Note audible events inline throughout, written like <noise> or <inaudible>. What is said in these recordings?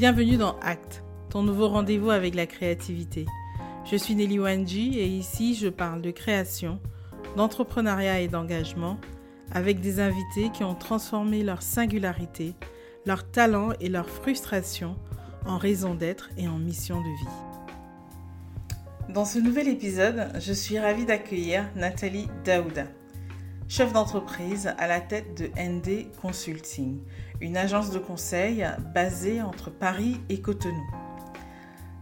Bienvenue dans Act, ton nouveau rendez-vous avec la créativité. Je suis Nelly Wanji et ici je parle de création, d'entrepreneuriat et d'engagement avec des invités qui ont transformé leur singularité, leur talent et leur frustration en raison d'être et en mission de vie. Dans ce nouvel épisode, je suis ravie d'accueillir Nathalie Daouda, chef d'entreprise à la tête de ND Consulting, une agence de conseil basée entre Paris et Cotonou.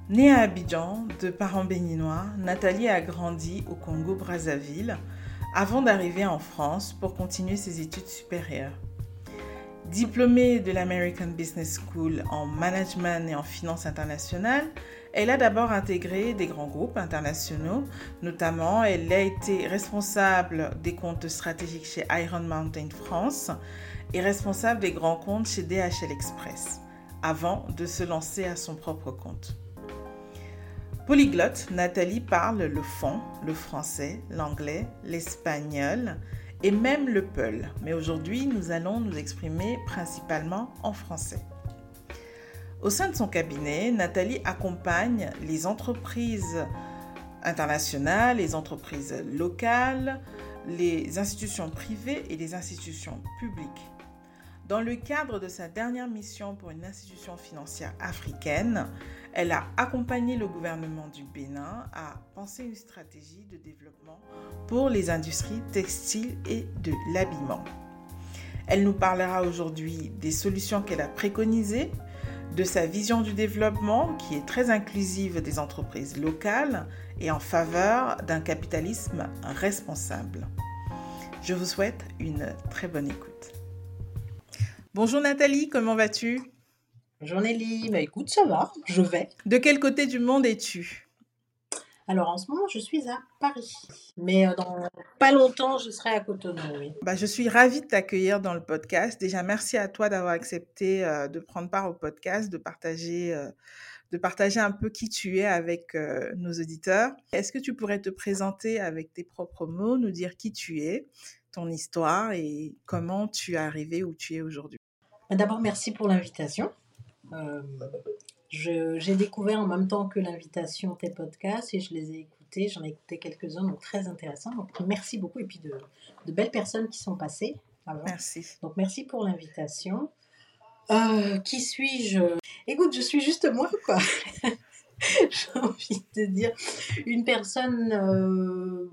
Née à Abidjan, de parents béninois, Nathalie a grandi au Congo-Brazzaville avant d'arriver en France pour continuer ses études supérieures. Diplômée de l'American Business School en management et en finance internationale, elle a d'abord intégré des grands groupes internationaux, notamment elle a été responsable des comptes stratégiques chez Iron Mountain France et responsable des grands comptes chez DHL Express, avant de se lancer à son propre compte. Polyglotte, Nathalie parle le fond, le français, l'anglais, l'espagnol et même le peul. Mais aujourd'hui, nous allons nous exprimer principalement en français. Au sein de son cabinet, Nathalie accompagne les entreprises internationales, les entreprises locales, les institutions privées et les institutions publiques dans le cadre de sa dernière mission pour une institution financière africaine, elle a accompagné le gouvernement du Bénin à penser une stratégie de développement pour les industries textiles et de l'habillement. Elle nous parlera aujourd'hui des solutions qu'elle a préconisées, de sa vision du développement qui est très inclusive des entreprises locales et en faveur d'un capitalisme responsable. Je vous souhaite une très bonne écoute. Bonjour Nathalie, comment vas-tu? Bonjour Nelly, bah écoute, ça va, je vais. De quel côté du monde es-tu? Alors en ce moment, je suis à Paris, mais euh, dans pas longtemps, je serai à Cotonou. Oui. Bah, je suis ravie de t'accueillir dans le podcast. Déjà, merci à toi d'avoir accepté euh, de prendre part au podcast, de partager, euh, de partager un peu qui tu es avec nos auditeurs. Est-ce que tu pourrais te présenter avec tes propres mots, nous dire qui tu es, ton histoire et comment tu es arrivé où tu es aujourd'hui? Bah, d'abord, merci pour l'invitation. Euh, j'ai découvert en même temps que l'invitation tes podcasts et je les ai écoutés. J'en ai écouté quelques-uns, donc très intéressants. Donc merci beaucoup. Et puis de, de belles personnes qui sont passées. Merci. Donc merci pour l'invitation. Euh, qui suis-je? Écoute, je suis juste moi, quoi. <laughs> J'ai envie de dire une personne, euh,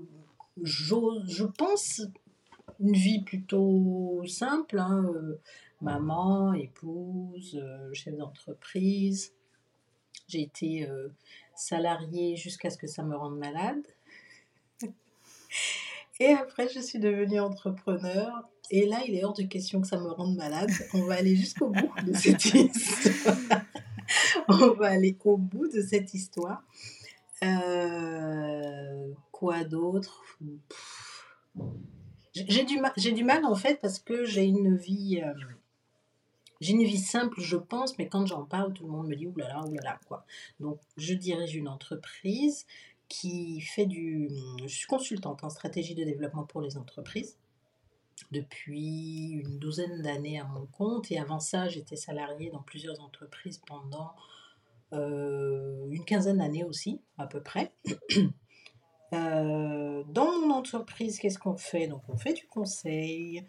je pense, une vie plutôt simple. Hein, euh, maman, épouse, euh, chef d'entreprise. J'ai été euh, salariée jusqu'à ce que ça me rende malade. <laughs> Et après, je suis devenue entrepreneur. Et là, il est hors de question que ça me rende malade. On va aller jusqu'au bout de <laughs> cette histoire. <laughs> On va aller au bout de cette histoire. Euh, quoi d'autre? J'ai du, mal, du mal en fait parce que j'ai une vie j'ai une vie simple, je pense, mais quand j'en parle, tout le monde me dit oulala, oulala, quoi. Donc, je dirige une entreprise qui fait du. Je suis consultante en stratégie de développement pour les entreprises depuis une douzaine d'années à mon compte. Et avant ça, j'étais salariée dans plusieurs entreprises pendant euh, une quinzaine d'années aussi, à peu près. Euh, dans mon entreprise, qu'est-ce qu'on fait? Donc, on fait du conseil,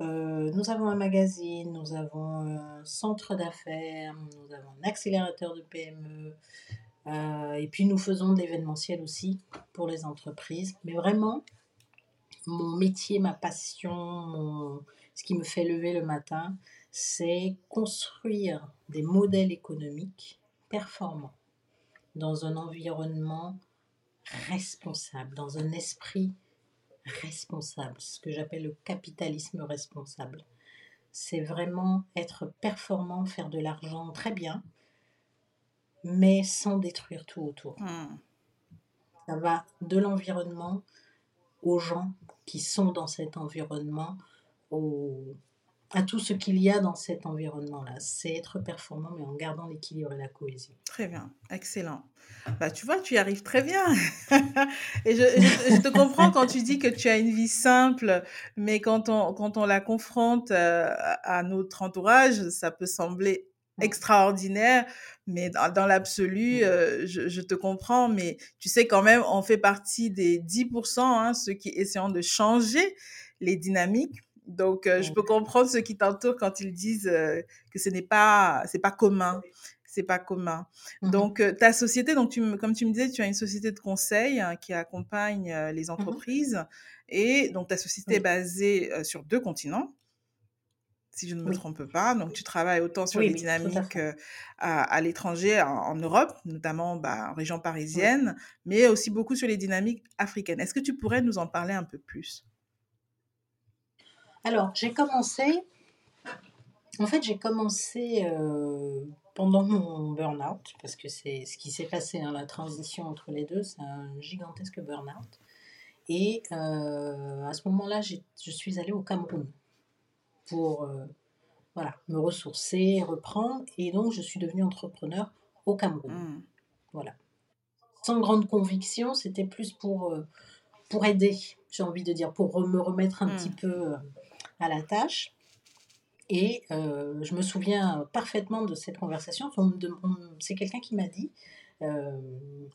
euh, nous avons un magazine, nous avons un centre d'affaires, nous avons un accélérateur de PME, euh, et puis nous faisons de l'événementiel aussi pour les entreprises. Mais vraiment, mon métier, ma passion, ce qui me fait lever le matin, c'est construire des modèles économiques performants dans un environnement responsable, dans un esprit responsable, ce que j'appelle le capitalisme responsable. C'est vraiment être performant, faire de l'argent très bien, mais sans détruire tout autour. Hmm. Ça va de l'environnement aux gens qui sont dans cet environnement, aux, à tout ce qu'il y a dans cet environnement-là. C'est être performant, mais en gardant l'équilibre et la cohésion. Très bien, excellent. Bah, tu vois, tu y arrives très bien. <laughs> et je, te comprends quand tu dis que tu as une vie simple, mais quand on, quand on la confronte euh, à notre entourage, ça peut sembler extraordinaire, mais dans, l'absolu, euh, je, te comprends, mais tu sais quand même, on fait partie des 10%, hein, ceux qui essaient de changer les dynamiques. Donc, euh, je peux comprendre ceux qui t'entourent quand ils disent euh, que ce n'est pas, c'est pas commun. C'est pas commun. Mmh donc, ta société, donc tu, comme tu me disais, tu as une société de conseil hein, qui accompagne les mmh entreprises. Et donc, ta société est basée sur deux continents si je ne me trompe pas. Donc, tu travailles autant sur les dynamiques à, l'étranger, en, Europe, notamment bah, en région parisienne, mais aussi beaucoup sur les dynamiques africaines. Est-ce que tu pourrais nous en parler un peu plus? Alors, j'ai commencé, en fait, j'ai commencé pendant mon burn-out, parce que c'est ce qui s'est passé, hein, la transition entre les deux, c'est un gigantesque burn-out. Et à ce moment-là, je suis allée au Cameroun pour euh, voilà, me ressourcer, reprendre. Et donc, je suis devenue entrepreneur au Cameroun. Mmh. Voilà. Sans grande conviction, c'était plus pour, euh, pour aider, j'ai envie de dire, pour me remettre un mmh. petit peu euh, à la tâche. Et je me souviens parfaitement de cette conversation. C'est quelqu'un qui m'a dit,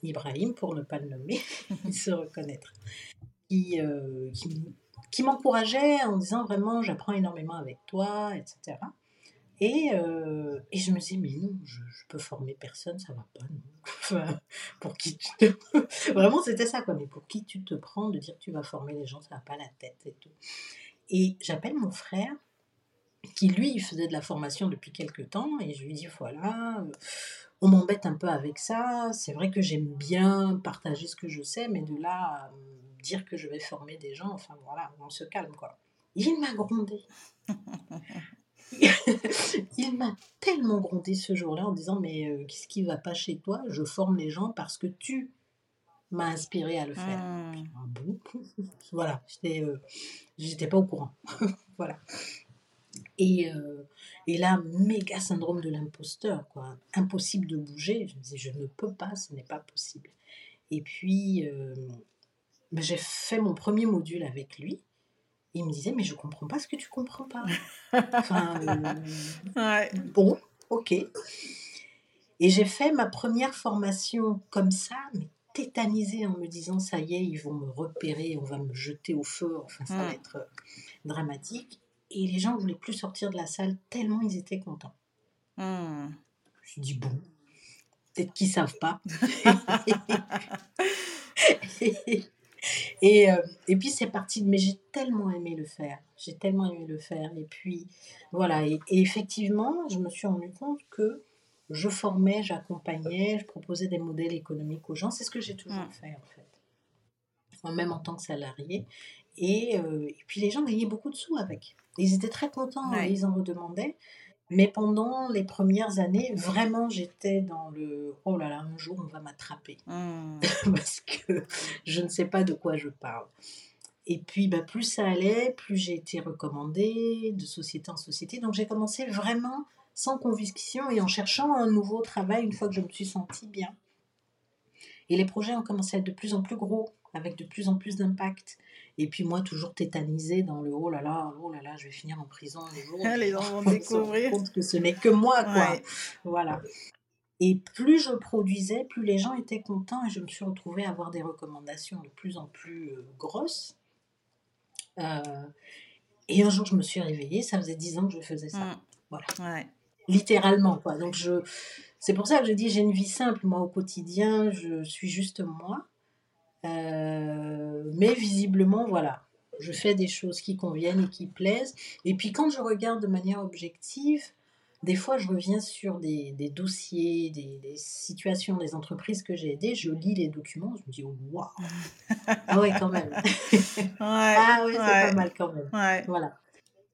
Ibrahim, pour ne pas le nommer, <laughs> il se reconnaître, qui, qui qui m'encourageait en disant vraiment j'apprends énormément avec toi, etc. Et, euh, et, je me disais, mais non, je, peux former personne, ça va pas, non. <laughs> Pour qui tu te... <laughs> Vraiment, c'était ça, quoi. Mais pour qui tu te prends de dire que tu vas former les gens, ça va pas la tête et tout. Et j'appelle mon frère, qui lui, faisait de la formation depuis quelques temps, et je lui dis, voilà, euh, on m'embête un peu avec ça. C'est vrai que j'aime bien partager ce que je sais, mais de là dire que je vais former des gens, enfin voilà, on se calme quoi. Il m'a grondé. <laughs> il m'a tellement grondé ce jour-là en disant mais euh, qu'est-ce qui va pas chez toi? Je forme les gens parce que tu m'as inspiré à le faire. Hmm. Ah bon voilà, j'étais euh, j'étais pas au courant. <laughs> voilà. Et, euh, et là, méga syndrome de l'imposteur, quoi. Impossible de bouger. Je me disais, je ne peux pas, ce n'est pas possible. Et puis, ben, j'ai fait mon premier module avec lui. il me disait, mais je comprends pas ce que tu comprends pas. <laughs> Enfin, euh, bon, ok. Et j'ai fait ma première formation comme ça, mais tétanisée en me disant, ça y est, ils vont me repérer, on va me jeter au feu, enfin, ça va être euh, dramatique. Et les gens ne voulaient plus sortir de la salle tellement ils étaient contents. Mm. Je me suis dit, bon, peut-être qu'ils savent pas. <laughs> Et, euh, et puis c'est parti, mais j'ai tellement aimé le faire. J'ai tellement aimé le faire. Et puis voilà, et, effectivement, je me suis rendu compte que je formais, j'accompagnais, je proposais des modèles économiques aux gens. C'est ce que j'ai toujours mmh. fait en fait, même en tant que salarié. Et, euh, et, puis les gens gagnaient beaucoup de sous avec. Ils étaient très contents, ils en redemandaient. Mais pendant les premières années, vraiment, j'étais dans le oh là là, un jour on va m'attraper. Mmh. <laughs> Parce que je ne sais pas de quoi je parle. Et puis, bah, plus ça allait, plus j'ai été recommandée de société en société. Donc, j'ai commencé vraiment sans conviction et en cherchant un nouveau travail une fois que je me suis sentie bien. Et les projets ont commencé à être de plus en plus gros, avec de plus en plus d'impact. Et puis moi, toujours tétanisée dans le oh là là, oh là là, je vais finir en prison un jour. <laughs> Les gens vont découvrir. compte que ce n'est que moi, quoi. Voilà. Et plus je produisais, plus les gens étaient contents et je me suis retrouvée à avoir des recommandations de plus en plus euh, grosses. Euh, et un jour, je me suis réveillée, ça faisait dix ans que je faisais ça. Mmh. Voilà. Littéralement, quoi. Donc, je... c'est pour ça que je dis j'ai une vie simple. Moi, au quotidien, je suis juste moi. Euh, mais visiblement, voilà, je fais des choses qui conviennent et qui plaisent. Et puis quand je regarde de manière objective, des fois je reviens sur des, dossiers, des, situations, des entreprises que j'ai aidées, je lis les documents, je me dis waouh <laughs> Ah ouais, quand même <laughs> Ah ouais, c'est pas mal quand même. Voilà.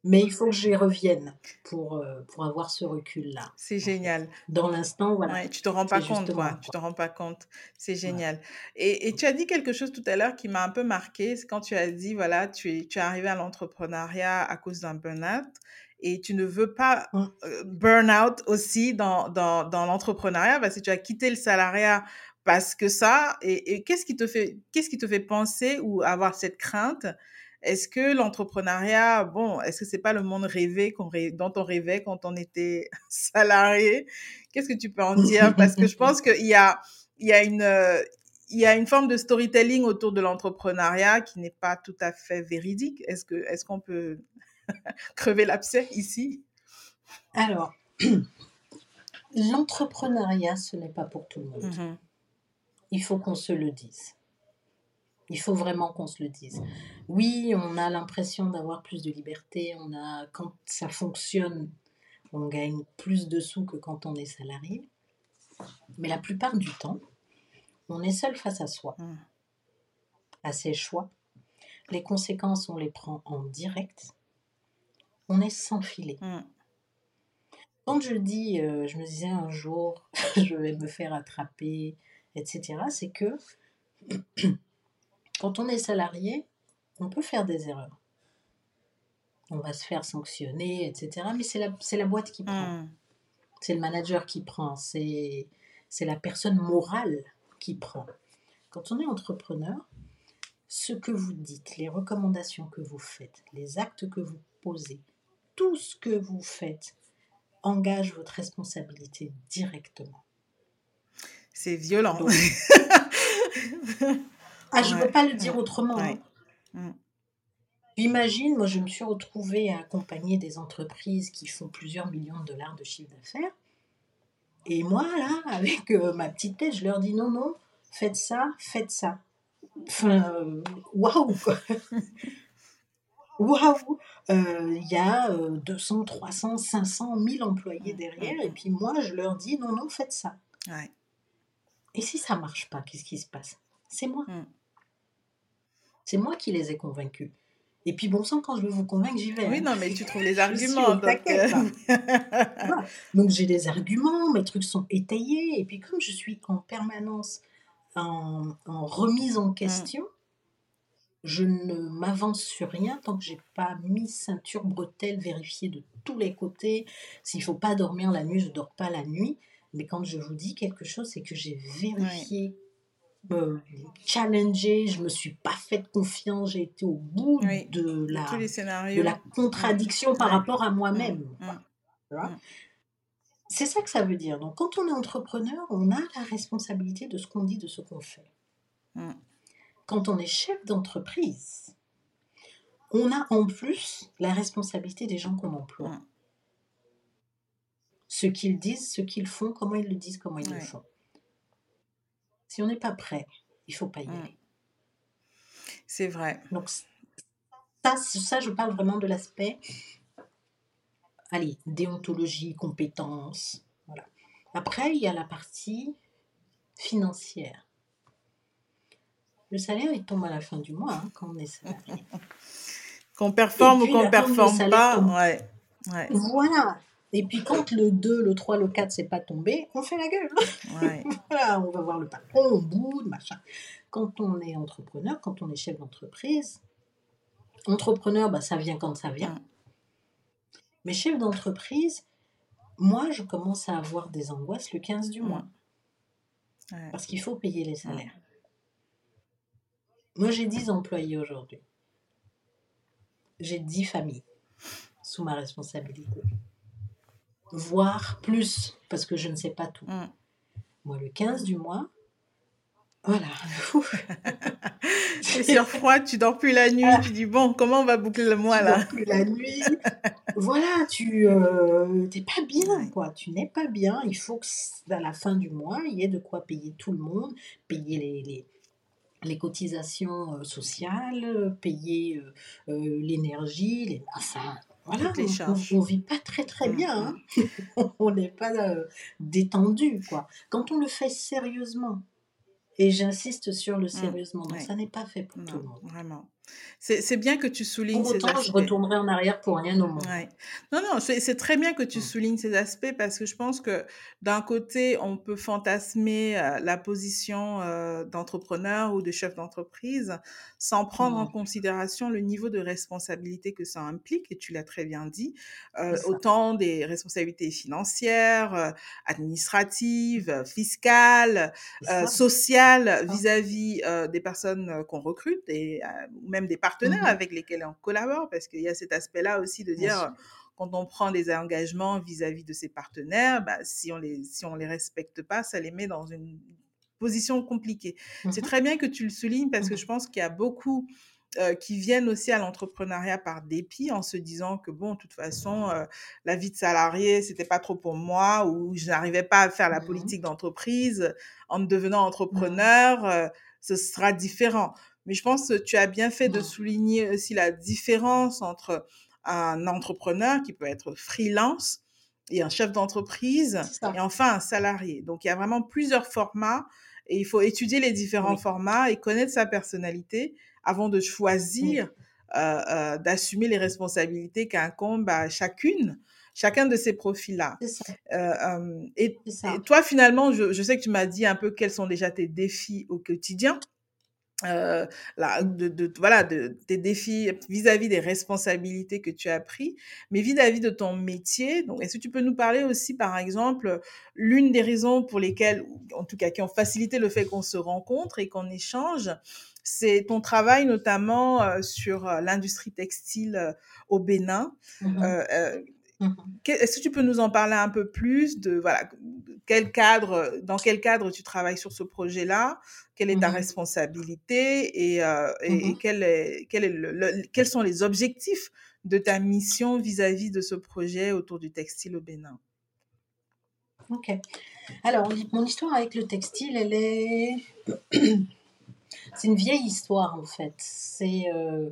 Mais il faut que j'y revienne pour, euh, pour avoir ce recul-là. C'est génial. Dans l'instant, voilà. Ouais, tu te rends pas compte, quoi. Tu te rends pas compte. C'est génial. Et, et, tu as dit quelque chose tout à l'heure qui m'a un peu marqué. C'est quand tu as dit, voilà, tu es, tu es arrivé à l'entrepreneuriat à cause d'un burn-out et tu ne veux pas mmh. euh, burn-out aussi dans, dans, dans l'entrepreneuriat parce que tu as quitté le salariat parce que ça. Et, et qu'est-ce qui te fait, qu'est-ce qui te fait penser ou avoir cette crainte est-ce que l'entrepreneuriat, bon, est-ce que c'est pas le monde rêvé dont on rêvait quand on était <laughs> salarié? Qu'est-ce que tu peux en dire? Parce que je <laughs> pense qu'il y a, il y a une, il y a une forme de storytelling autour de l'entrepreneuriat qui n'est pas tout à fait véridique. Est-ce que, est-ce qu'on peut <laughs> crever l'abcès ici? Alors, <clears throat> l'entrepreneuriat, ce n'est pas pour tout le monde. Mmh il faut qu'on se le dise. Il faut vraiment qu'on se le dise. Oui, on a l'impression d'avoir plus de liberté. On a, quand ça fonctionne, on gagne plus de sous que quand on est salarié. Mais la plupart du temps, on est seul face à soi, à ses choix. Les conséquences, on les prend en direct. On est sans filet. Quand je dis, euh, je me disais un jour, <laughs> je vais me faire attraper, etc., c'est que <clears throat> quand on est salarié, on peut faire des erreurs. On va se faire sanctionner, etc. Mais c'est la, la boîte qui prend. Hmm. C'est le manager qui prend. C'est la personne morale qui prend. Quand on est entrepreneur, ce que vous dites, les recommandations que vous faites, les actes que vous posez, tout ce que vous faites engage votre responsabilité directement. C'est violent. <laughs> ah, je ne peux pas le dire autrement. Hein. Mm. J'imagine, moi je me suis retrouvée à accompagner des entreprises qui font plusieurs millions de dollars de chiffre d'affaires. Et moi, là, <laughs> avec euh, ma petite tête, je leur dis non, non, faites ça, faites ça. Enfin, euh, waouh <laughs> Waouh euh, Il y a 200, 300, 500, 1000 employés derrière, et puis moi, je leur dis non, non, faites ça. Ouais. Et si ça marche pas, qu'est-ce qui se passe? C'est moi. Mm. C'est moi qui les ai convaincus. Et puis bon sang, quand je veux vous convaincre, j'y vais. Oui, hein. non, mais tu trouves les arguments. Donc, euh, donc j'ai des arguments, mes trucs sont étayés. Et puis comme je suis en permanence en, remise en question, je ne m'avance sur rien tant que j'ai pas mis ceinture, bretelle, vérifié de tous les côtés. S'il faut pas dormir la nuit, je dors pas la nuit. Mais quand je vous dis quelque chose, c'est que j'ai vérifié, euh, challengé, je me suis pas fait confiance, j'ai été au bout de, la, de la contradiction par rapport à moi-même. Mmh. Mmh. C'est ça que ça veut dire. Donc, quand on est entrepreneur, on a la responsabilité de ce qu'on dit, de ce qu'on fait. Quand on est chef d'entreprise, on a en plus la responsabilité des gens qu'on emploie ce qu'ils disent, ce qu'ils font, comment ils le disent, comment ils le font. Si on n'est pas prêt, il faut pas y mmh. aller. C'est vrai. Donc ça, ça, je parle vraiment de l'aspect, allez, déontologie, compétence. Voilà. Après, il y a la partie financière. Le salaire, il tombe à la fin du mois hein, quand on est salarié. <laughs> qu'on performe ou qu'on ne performe pas. Ouais. Ouais. Voilà. Et puis quand le 2, le 3, le 4, c'est pas tombé, on fait la gueule. <laughs> voilà, on va voir le patron, on boude, machin. Quand on est entrepreneur, quand on est chef d'entreprise, entrepreneur, bah, ça vient quand ça vient. Mais chef d'entreprise, moi, je commence à avoir des angoisses le 15 du mois. Parce qu'il faut payer les salaires. Moi, j'ai 10 employés aujourd'hui. J'ai 10 familles sous ma responsabilité voire plus, parce que je ne sais pas tout. Mm. Moi, le 15 du mois, voilà. <laughs> C'est sur froid, tu dors plus la nuit, tu dis bon, comment on va boucler le mois là Tu dors plus la nuit. voilà, tu euh, t'es pas bien quoi, tu n'es pas bien. Il faut que à la fin du mois, il y ait de quoi payer tout le monde, payer les, les, les cotisations euh, sociales, payer euh, l'énergie, les, enfin, voilà, on, ne vit pas très très mmh, bien. Hein. <laughs> On n'est pas euh, détendu, quoi. Quand on le fait sérieusement, et j'insiste sur le mmh, sérieusement, ça n'est pas fait pour tout le monde. Vraiment. C'est bien que tu soulignes ces aspects. je retournerai en arrière pour rien au monde. Non, non, c'est très bien que tu mmh. soulignes ces aspects parce que je pense que d'un côté, on peut fantasmer euh, la position euh, d'entrepreneur ou de chef d'entreprise sans prendre en mmh. considération le niveau de responsabilité que ça implique, et tu l'as très bien dit, euh, autant des responsabilités financières, administratives, fiscales, sociales vis-à-vis des personnes qu'on recrute et même des partenaires Mhm. avec lesquels on collabore, parce qu'il y a cet aspect-là aussi de dire, quand on prend des engagements vis-à-vis de ses partenaires, bah, si on les si on les respecte pas, ça les met dans une position compliquée. C'est Mhm. très bien que tu le soulignes parce que Mhm. je pense qu'il y a beaucoup euh, qui viennent aussi à l'entrepreneuriat par dépit en se disant que bon, de toute façon, euh, la vie de salarié, c'était pas trop pour moi ou je n'arrivais pas à faire la politique d'entreprise. En devenant entrepreneur, euh, ce sera différent. Mais je pense que tu as bien fait de Mhm. souligner aussi la différence entre un entrepreneur qui peut être freelance et un chef d'entreprise et enfin un salarié. Donc il y a vraiment plusieurs formats et il faut étudier les différents Oui. formats et connaître sa personnalité avant de Oui. choisir euh, euh, d'assumer les responsabilités qu'incombe à chacune, chacun de ces profils-là. Euh, euh, et, et toi, finalement, je, je sais que tu m'as dit un peu quels sont déjà tes défis au quotidien. Euh, là, de, de, voilà, de, tes défis vis-à-vis des responsabilités que tu as pris, mais vis-à-vis de ton métier. Donc, est-ce que tu peux nous parler aussi, par exemple, l'une des raisons pour lesquelles, en tout cas, qui ont facilité le fait qu'on se rencontre et qu'on échange, c'est ton travail notamment euh, sur euh, l'industrie textile euh, au Bénin. Euh, que- Est-ce que tu peux nous en parler un peu plus de voilà quel cadre, dans quel cadre tu travailles sur ce projet-là, quelle est ta Mhm. responsabilité? Et, euh, et, et Mhm. quel est, quel est le- le- quels sont les objectifs de ta mission vis-à-vis de ce projet autour du textile au Bénin? Ok. Alors, mon histoire avec le textile, elle est. <clears throat> C'est une vieille histoire en fait. C'est. euh,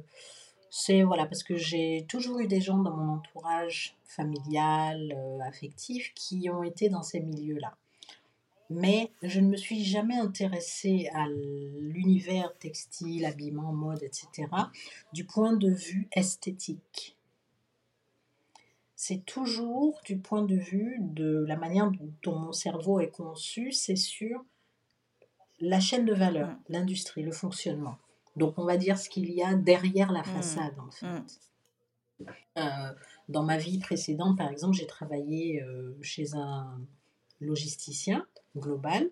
C'est voilà, parce que j'ai toujours eu des gens dans mon entourage familial, euh, affectif, qui ont été dans ces milieux-là. Mais je ne me suis jamais intéressée à l'univers textile, habillement, mode, etc., du point de vue esthétique. C'est toujours du point de vue de la manière dont mon cerveau est conçu, c'est sur la chaîne de valeur, Mm. l'industrie, le fonctionnement. Donc on va dire ce qu'il y a derrière la Mm. façade en fait. Mm. Euh, dans ma vie précédente, par exemple, j'ai travaillé euh, chez un logisticien global.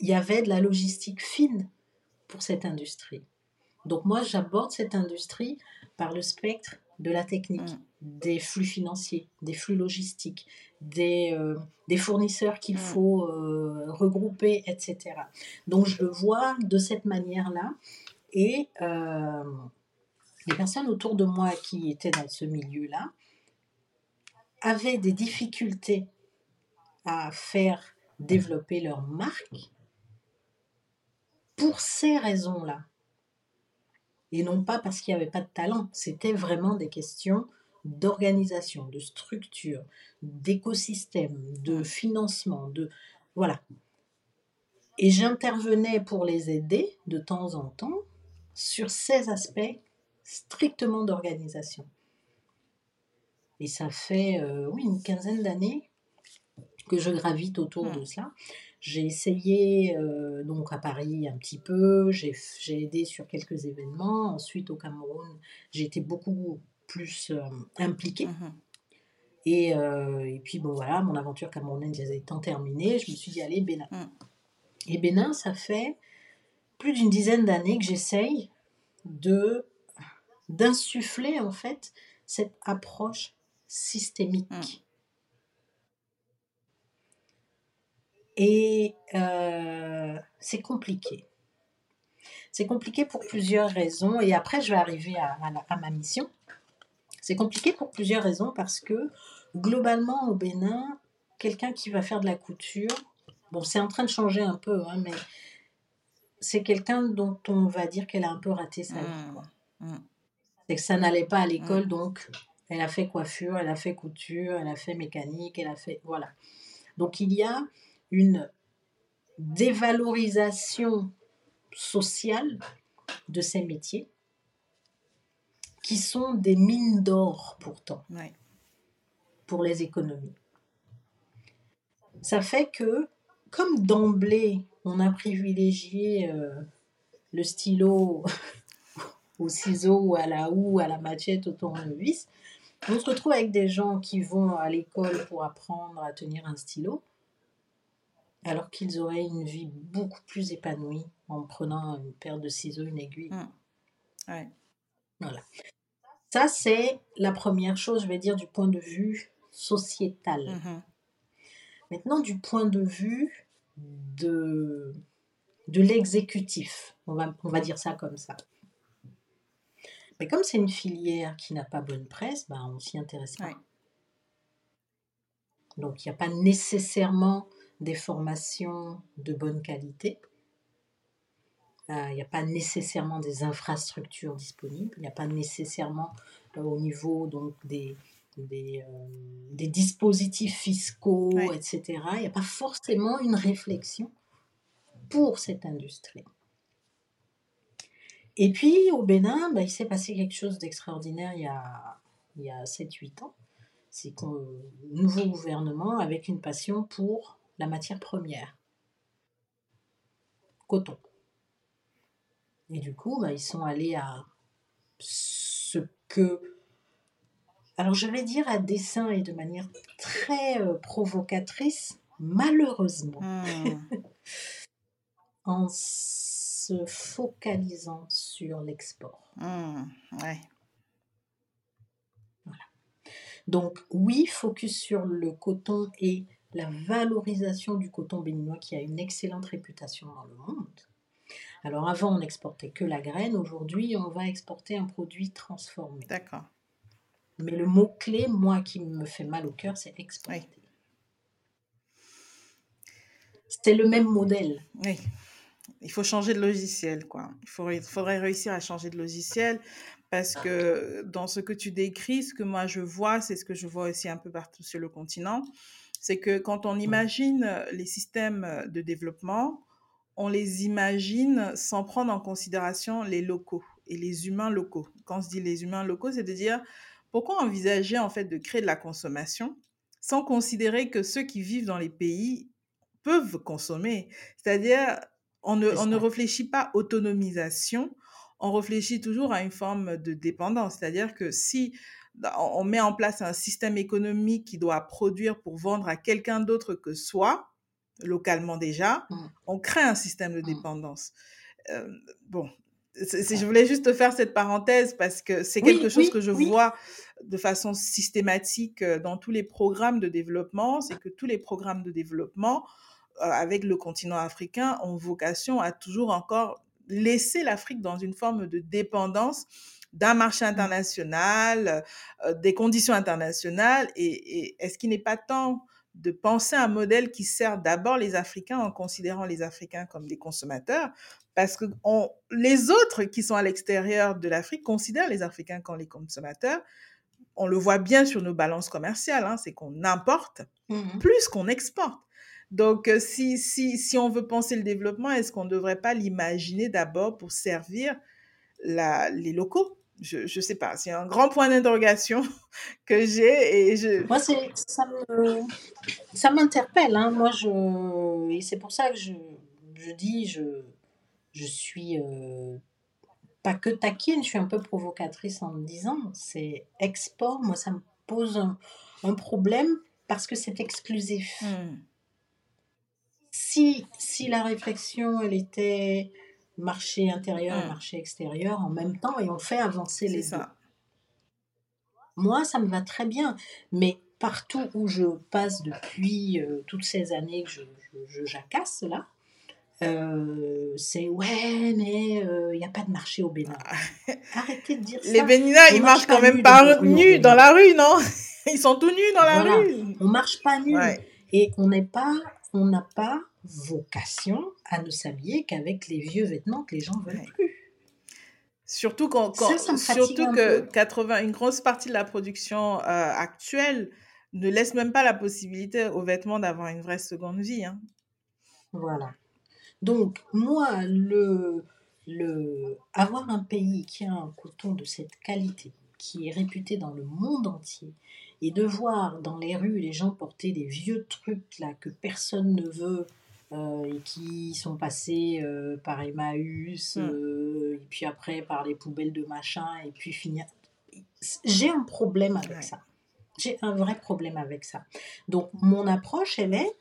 Il y avait de la logistique fine pour cette industrie. Donc moi, j'aborde cette industrie par le spectre de la technique, Mm. Des flux financiers, des flux logistiques, des, euh, des fournisseurs qu'il Mm. faut euh, regrouper, etc. Donc je le vois de cette manière-là. Et euh, les personnes autour de moi qui étaient dans ce milieu-là avaient des difficultés à faire développer leur marque pour ces raisons-là. Et non pas parce qu'il n'y avait pas de talent. C'était vraiment des questions d'organisation, de structure, d'écosystème, de financement, de voilà. Et j'intervenais pour les aider de temps en temps sur ces aspects strictement d'organisation. Et ça fait euh, oui une quinzaine d'années que je gravite autour de cela. J'ai essayé euh, donc à Paris un petit peu, j'ai j'ai aidé sur quelques événements. Ensuite au Cameroun, j'ai été beaucoup plus euh, impliquée. Et, euh, et puis bon voilà, mon aventure camerounaise étant terminée, je me suis dit allez Bénin. Mm. Et Bénin, ça fait plus d'une dizaine d'années que j'essaye de d'insuffler en fait cette approche systémique. Mm. Et euh, c'est compliqué. C'est compliqué pour plusieurs raisons. Et après, je vais arriver à, à la- à ma mission. C'est compliqué pour plusieurs raisons parce que globalement au Bénin, quelqu'un qui va faire de la couture, bon, c'est en train de changer un peu, hein, mais c'est quelqu'un dont on va dire qu'elle a un peu raté sa vie. Mm. quoi. Mm. C'est que ça n'allait pas à l'école, Mm. donc elle a fait coiffure, elle a fait couture, elle a fait mécanique, elle a fait. Voilà. Donc il y a une dévalorisation sociale de ces métiers qui sont des mines d'or pourtant Ouais. pour les économies. Ça fait que, comme d'emblée, on a privilégié euh, le stylo <laughs> au ciseau à la houe, à la machette, au tournevis, on se retrouve avec des gens qui vont à l'école pour apprendre à tenir un stylo, alors qu'ils auraient une vie beaucoup plus épanouie en prenant une paire de ciseaux, une aiguille. Mm. Voilà. Ça, c'est la première chose, je vais dire, du point de vue sociétal. Mm-hmm. Maintenant, du point de vue de, de l'exécutif, on va, on va dire ça comme ça. Mais comme c'est une filière qui n'a pas bonne presse, ben, on s'y intéresse pas. Donc, il n'y a pas nécessairement des formations de bonne qualité. Euh, il n'y a pas nécessairement des infrastructures disponibles. Il n'y a pas nécessairement euh, au niveau donc, des, des, euh, des dispositifs fiscaux, etc. Il n'y a pas forcément une réflexion pour cette industrie. Et puis au Bénin, bah, il s'est passé quelque chose d'extraordinaire il y a, il y a 7-8 ans. C'est qu'un nouveau gouvernement avec une passion pour la matière première. Coton. Et du coup, bah, ils sont allés à ce que alors je vais dire à dessein et de manière très euh, provocatrice, malheureusement, hmm. <laughs> en se focalisant sur l'export. Hmm, Donc oui, focus sur le coton et la valorisation du coton béninois qui a une excellente réputation dans le monde. Alors avant, on n'exportait que la graine. Aujourd'hui, on va exporter un produit transformé. D'accord. Mais le mot-clé, moi, qui me fait mal au cœur, c'est exporter. C'est le même modèle. Oui. Il faut changer de logiciel, quoi. Il faudrait, il faudrait réussir à changer de logiciel parce que dans ce que tu décris, ce que moi je vois, c'est ce que je vois aussi un peu partout sur le continent, c'est que quand on imagine les systèmes de développement, on les imagine sans prendre en considération les locaux et les humains locaux. Quand on se dit les humains locaux, c'est de dire pourquoi envisager en fait de créer de la consommation sans considérer que ceux qui vivent dans les pays peuvent consommer C'est-à-dire, on ne, on ne réfléchit pas autonomisation, on réfléchit toujours à une forme de dépendance. C'est-à-dire que si on met en place un système économique qui doit produire pour vendre à quelqu'un d'autre que soi, localement déjà, mmh. on crée un système de mmh. dépendance. Euh, bon, je voulais juste faire cette parenthèse parce que c'est quelque chose que je vois de façon systématique dans tous les programmes de développement, c'est que tous les programmes de développement euh, avec le continent africain ont vocation à toujours encore laisser l'Afrique dans une forme de dépendance d'un marché mmh. international, euh, des conditions internationales. Et, est-ce qu'il n'est pas temps de penser un modèle qui sert d'abord les Africains en considérant les Africains comme des consommateurs, parce que les autres qui sont à l'extérieur de l'Afrique considèrent les Africains comme les consommateurs. On le voit bien sur nos balances commerciales, hein, c'est qu'on importe mmh plus qu'on exporte. Donc, euh, si, si, si on veut penser le développement, est-ce qu'on ne devrait pas l'imaginer d'abord pour servir la, les locaux? Je ne sais pas, c'est un grand point d'interrogation <laughs> que j'ai et je... Moi, ça m'interpelle, hein. moi je... et c'est pour ça que je, je dis, je, je suis euh, pas que taquine, je suis un peu provocatrice en me disant, c'est export, moi ça me pose un, problème parce que c'est exclusif. Hmm. Si, si la réflexion, elle était marché intérieur et hmm. marché extérieur en même temps et on fait avancer les ça. deux. Moi, ça me va très bien, mais partout où je passe depuis euh, toutes ces années que je, je jacasse là, euh, c'est ouais, mais il euh, n'y a pas de marché au Bénin. Ah. <laughs> Arrêtez de dire ça. Les Béninois, ils marchent quand même pas nus dans la rue, non? <laughs> Ils sont tout nus dans la rue. On marche pas nus. Et on n'est pas, on n'a pas vocation à ne s'habiller qu'avec les vieux vêtements que les gens veulent plus. Surtout quand, surtout que 80, une grosse partie de la production euh, actuelle ne laisse même pas la possibilité aux vêtements d'avoir une vraie seconde vie. Hein. Voilà. Donc, moi, le, le, avoir un pays qui a un coton de cette qualité, qui est réputé dans le monde entier, et de voir dans les rues les gens porter des vieux trucs là que personne ne veut, et qui sont passés euh, par Emmaüs, mmh. euh, et puis après par les poubelles de machin, et puis finir. J'ai un problème avec ça. J'ai un vrai problème avec ça. Donc, mon approche, elle est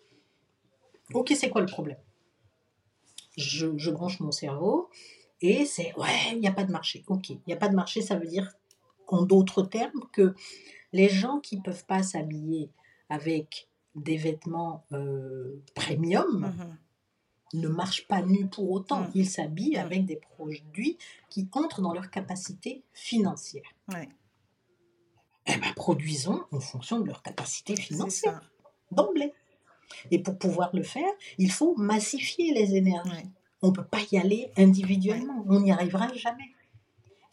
ok, c'est quoi le problème? Je, branche mon cerveau Et c'est, ouais, il n'y a pas de marché. Ok, il n'y a pas de marché, ça veut dire, en d'autres termes, que les gens qui ne peuvent pas s'habiller avec des vêtements euh, premium Mhm. ne marchent pas nus pour autant. Mm. Ils s'habillent Mm. avec des produits qui entrent dans leur capacité financière. Ouais, Eh ben, produisons en fonction de leur capacité financière, d'emblée. Et pour pouvoir le faire, il faut massifier les énergies. Ouais. On ne peut pas y aller individuellement. On n'y arrivera jamais.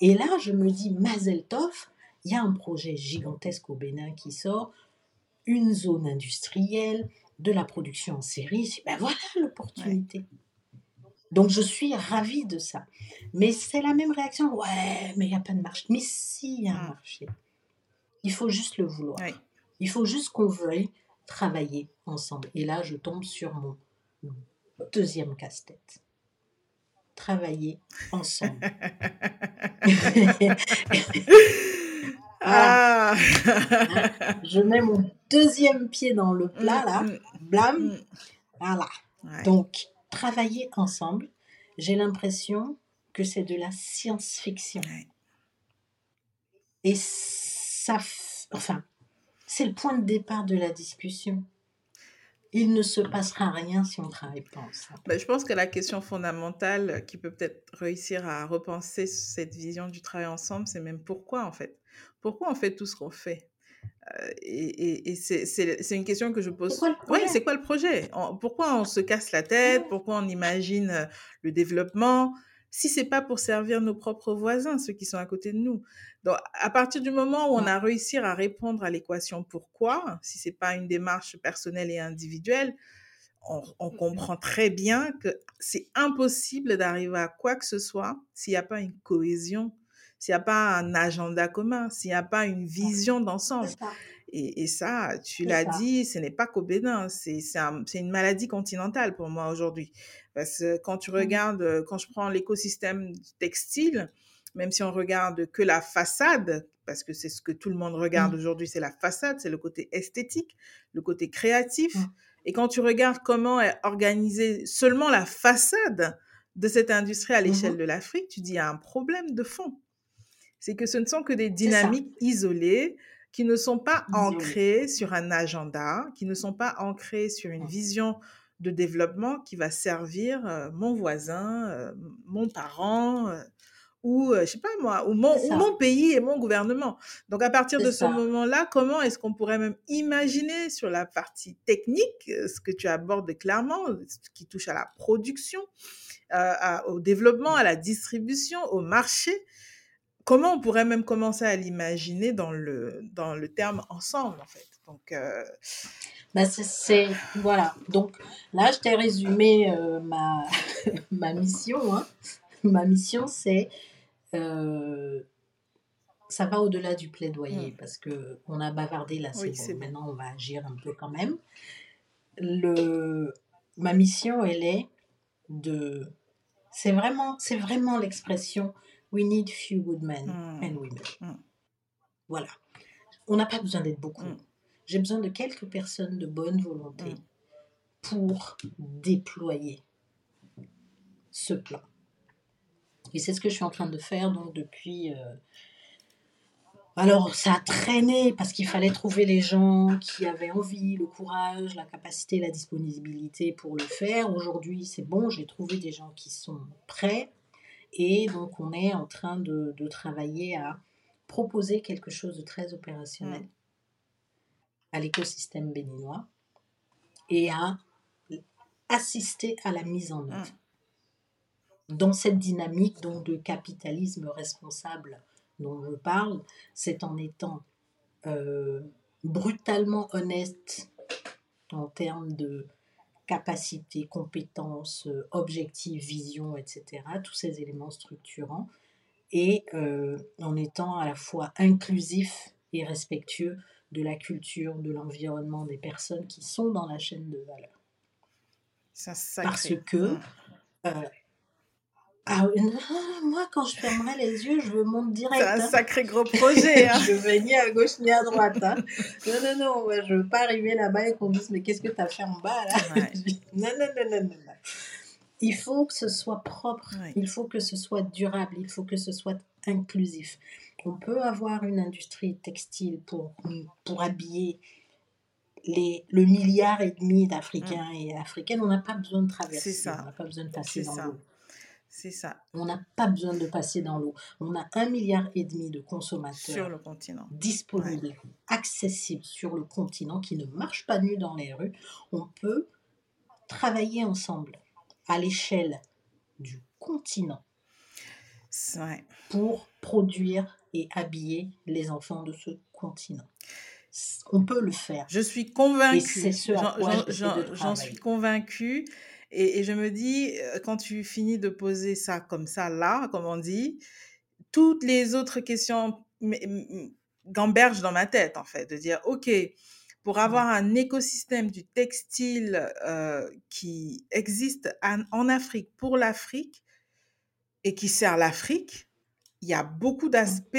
Et là, je me dis, Mazel Tov, il y a un projet gigantesque au Bénin qui sort, une zone industrielle, de la production en série. Ben voilà <laughs> l'opportunité. Donc je suis ravie de ça. Mais c'est la même réaction. Ouais, mais il n'y a pas de marché. Mais si, il y a un Mm. marché. Il faut juste le vouloir. Ouais. Il faut juste qu'on veuille travailler ensemble. Et là, je tombe sur mon deuxième casse-tête. Travailler ensemble. <laughs> <laughs> Ah <laughs> je mets mon deuxième pied dans le plat, là. Mm, Blam. mm, Voilà. ouais. Donc, travailler ensemble, j'ai l'impression que c'est de la science-fiction. Ouais. Et ça, enfin, c'est le point de départ de la discussion. Il ne se passera rien si on ne travaille pas ensemble. Ben, je pense que la question fondamentale qui peut peut-être réussir à repenser cette vision du travail ensemble, c'est même pourquoi en fait? Pourquoi on fait tout ce qu'on fait? Euh, Et, et- et c'est- une question que je pose. C'est quoi le Oui, projet? c'est quoi le projet? On- Pourquoi on se casse la tête? Pourquoi on imagine euh, le développement? Si c'est pas pour servir nos propres voisins, ceux qui sont à côté de nous. Donc, à partir du moment où on a réussi à répondre à l'équation pourquoi, si c'est pas une démarche personnelle et individuelle, on, on comprend très bien que c'est impossible d'arriver à quoi que ce soit s'il n'y a pas une cohésion, s'il n'y a pas un agenda commun, s'il n'y a pas une vision d'ensemble. Et, et ça, tu l'as dit, ce n'est pas qu'au Bénin, c'est c'est un- c'est une maladie continentale pour moi aujourd'hui. Parce que quand tu Mm. regardes, euh, quand je prends l'écosystème textile, même si on regarde que la façade, parce que c'est ce que tout le monde regarde Mm. aujourd'hui, c'est la façade, c'est le côté esthétique, le côté créatif. Mm. Et quand tu regardes comment est organisée seulement la façade de cette industrie à l'échelle de l'Afrique, tu dis il y a un problème de fond. C'est que ce ne sont que des dynamiques isolées qui ne sont pas ancrées sur un agenda, qui ne sont pas ancrées sur une vision de développement qui va servir euh, mon voisin, euh, mon parent, euh, ou je sais pas moi, ou mon, ou pays et mon gouvernement. Donc à partir de ce moment-là, comment est-ce qu'on pourrait même imaginer sur la partie technique, ce que tu abordes clairement, ce qui touche à la production, à- au développement, à la distribution, au marché, comment on pourrait même commencer à l'imaginer dans le, dans le terme ensemble, en fait? Donc, euh, Bah, c'est- voilà. Donc là, je t'ai résumé euh, ma <laughs> ma mission. hein. Ma mission, c'est euh, ça va au-delà du plaidoyer Mm. parce que on a bavardé là. C'est Oui, bon. Maintenant, on va agir un peu quand même. Le ma mission, elle est de c'est vraiment c'est vraiment l'expression we need few good men Mm. and women. Mm. Voilà. On n'a pas besoin d'être beaucoup. J'ai besoin de quelques personnes de bonne volonté Mm. pour déployer ce plan. Et c'est ce que je suis en train de faire donc depuis. euh, Alors, ça a traîné parce qu'il fallait trouver les gens qui avaient envie, le courage, la capacité, la disponibilité pour le faire. Aujourd'hui, c'est bon, j'ai trouvé des gens qui sont prêts. Et donc, on est en train de, de travailler à proposer quelque chose de très opérationnel Mm. À l'écosystème béninois et à assister à la mise en œuvre. Dans cette dynamique donc, de capitalisme responsable dont je parle, c'est en étant euh, brutalement honnête en termes de capacité, compétences, objectifs, vision, etc., tous ces éléments structurants, et euh, en étant à la fois inclusif et respectueux de la culture, de l'environnement, des personnes qui sont dans la chaîne de valeur. un Parce que, euh, ah, non, moi, quand je fermerai les yeux, je monte direct. C'est un hein. sacré gros projet. hein. <laughs> je vais ni à gauche ni à droite. hein. Non, non, non, moi, je veux pas arriver là-bas et qu'on me dise, mais qu'est-ce que tu as fait en bas là? Ouais. <laughs> Non, non, non, non, non. non. il faut que ce soit propre, Ouais. il faut que ce soit durable, il faut que ce soit inclusif. On peut avoir une industrie textile pour, pour habiller les, le milliard et demi d'Africains et Africaines. On n'a pas besoin de traverser, ça. on n'a pas besoin de passer dans l'eau. C'est ça, On n'a pas besoin de passer dans l'eau. On a un milliard et demi de consommateurs sur le continent. disponibles, accessibles sur le continent, qui ne marchent pas nus dans les rues. On peut travailler ensemble à l'échelle du continent ouais. pour produire et habiller les enfants de ce continent. On peut le faire. Je suis convaincue. Et c'est ce à J'en- suis convaincue. Et, et je me dis, euh, quand tu finis de poser ça comme ça, là, comme on dit, toutes les autres questions gambergent dans ma tête, en fait, de dire, OK, pour avoir un écosystème du textile euh, qui existe en, en Afrique pour l'Afrique et qui sert l'Afrique, il y a beaucoup d'aspects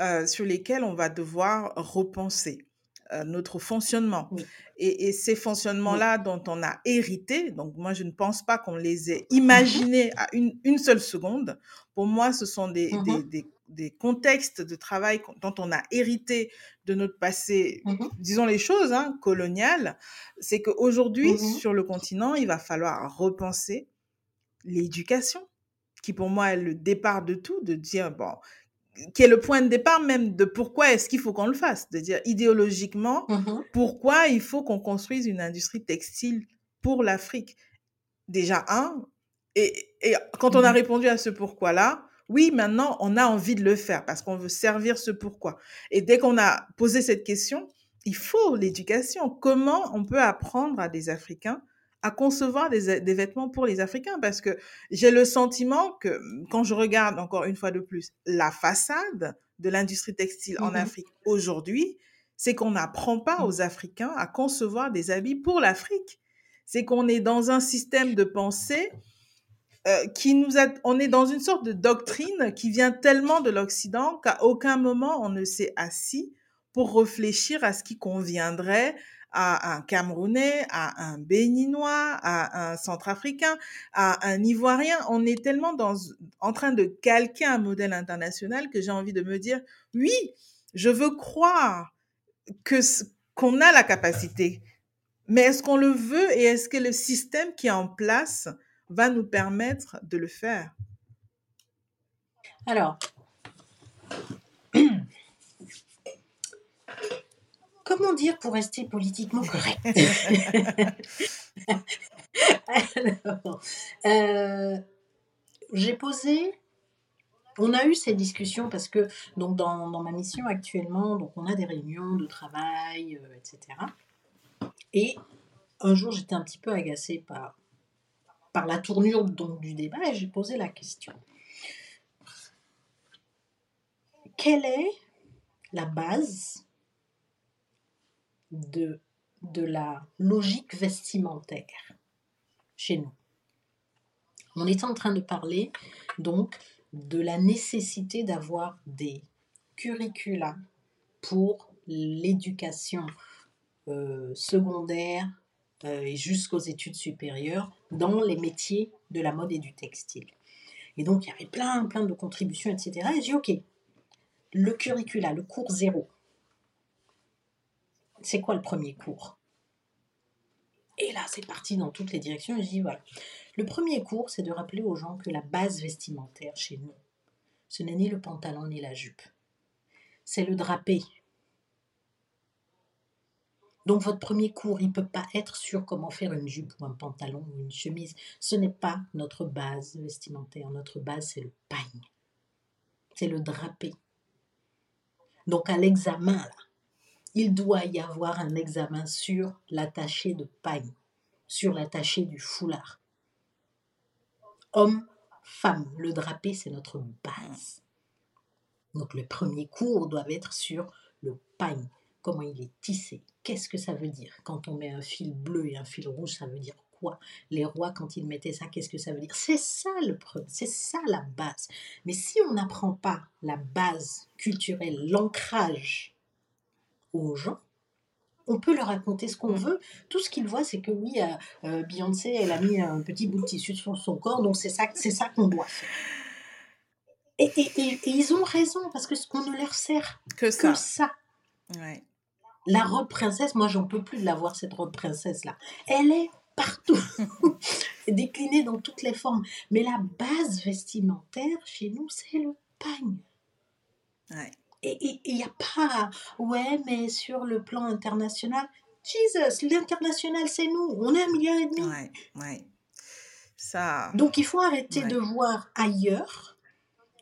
euh, sur lesquels on va devoir repenser euh, notre fonctionnement. Oui. Et, et ces fonctionnements-là dont on a hérité, donc moi je ne pense pas qu'on les ait imaginés à une, une seule seconde. Pour moi, ce sont des, Mhm. des, des- des contextes de travail dont on a hérité de notre passé, Mhm. disons les choses, hein, colonial. C'est qu'aujourd'hui, Mhm. sur le continent, il va falloir repenser l'éducation, qui pour moi est le départ de tout, de dire, bon, qui est le point de départ même de pourquoi est-ce qu'il faut qu'on le fasse, de dire idéologiquement, Mhm. pourquoi il faut qu'on construise une industrie textile pour l'Afrique? Déjà, un, et, et quand on a Mhm. répondu à ce pourquoi-là, oui, maintenant, on a envie de le faire parce qu'on veut servir ce pourquoi. Et dès qu'on a posé cette question, il faut l'éducation. Comment on peut apprendre à des Africains à concevoir des, des vêtements pour les Africains Parce que j'ai le sentiment que quand je regarde encore une fois de plus la façade de l'industrie textile en Mhm. Afrique aujourd'hui, c'est qu'on n'apprend pas Mhm. aux Africains à concevoir des habits pour l'Afrique. C'est qu'on est dans un système de pensée euh, qui nous a, on est dans une sorte de doctrine qui vient tellement de l'Occident qu'à aucun moment on ne s'est assis pour réfléchir à ce qui conviendrait à un Camerounais, à un Béninois, à un Centrafricain, à un Ivoirien. On est tellement en train de calquer un modèle international que j'ai envie de me dire, oui, je veux croire que qu'on a la capacité, mais est-ce qu'on le veut et est-ce que le système qui est en place va nous permettre de le faire? Alors, comment dire pour rester politiquement correct? <laughs> Alors, euh, j'ai posé, on a eu ces discussions parce que donc dans, dans ma mission actuellement, donc on a des réunions de travail, euh, etc. Et un jour, j'étais un petit peu agacée par, par la tournure donc, du débat et j'ai posé la question. Quelle est la base de, la logique vestimentaire chez nous On est en train de parler donc de la nécessité d'avoir des curricula pour l'éducation euh, secondaire euh, et jusqu'aux études supérieures dans les métiers de la mode et du textile. Et donc, il y avait plein, plein de contributions, etc. Et j'ai dit, OK, le curricula, le cours zéro, c'est quoi le premier cours? Et là, c'est parti dans toutes les directions. Je dis, voilà, le premier cours, c'est de rappeler aux gens que la base vestimentaire chez nous, ce n'est ni le pantalon ni la jupe. C'est le drapé, donc votre premier cours, il ne peut pas être sur comment faire une jupe ou un pantalon ou une chemise. Ce n'est pas notre base vestimentaire. Notre base, c'est le pagne. C'est le drapé. Donc à l'examen, là, il doit y avoir un examen sur l'attaché de pagne, sur l'attaché du foulard. Homme, femme, le drapé, c'est notre base. Donc le premier cours doit être sur le pagne comment il est tissé, qu'est-ce que ça veut dire? Quand on met un fil bleu et un fil rouge, ça veut dire quoi? Les rois, quand ils mettaient ça, qu'est-ce que ça veut dire? C'est ça le c'est ça la base. Mais si on n'apprend pas la base culturelle, l'ancrage aux gens, on peut leur raconter ce qu'on Mm. veut. Tout ce qu'ils voient, c'est que oui, euh, euh, Beyoncé, elle a mis un petit bout de tissu sur son corps, donc c'est ça, c'est ça qu'on doit faire. Et, et- et- et ils ont raison, parce que on ne leur sert Que que ça. ça. Ouais. La robe princesse, moi, j'en peux plus de la voir, cette robe princesse-là. Elle est partout, <laughs> déclinée dans toutes les formes. Mais la base vestimentaire, chez nous, c'est le pagne. Ouais. Et il n'y a pas, ouais, mais sur le plan international, Jesus, l'international, c'est nous. On est un milliard et demi. Ouais. Ouais. Ça. Donc, il faut arrêter Ouais. de voir ailleurs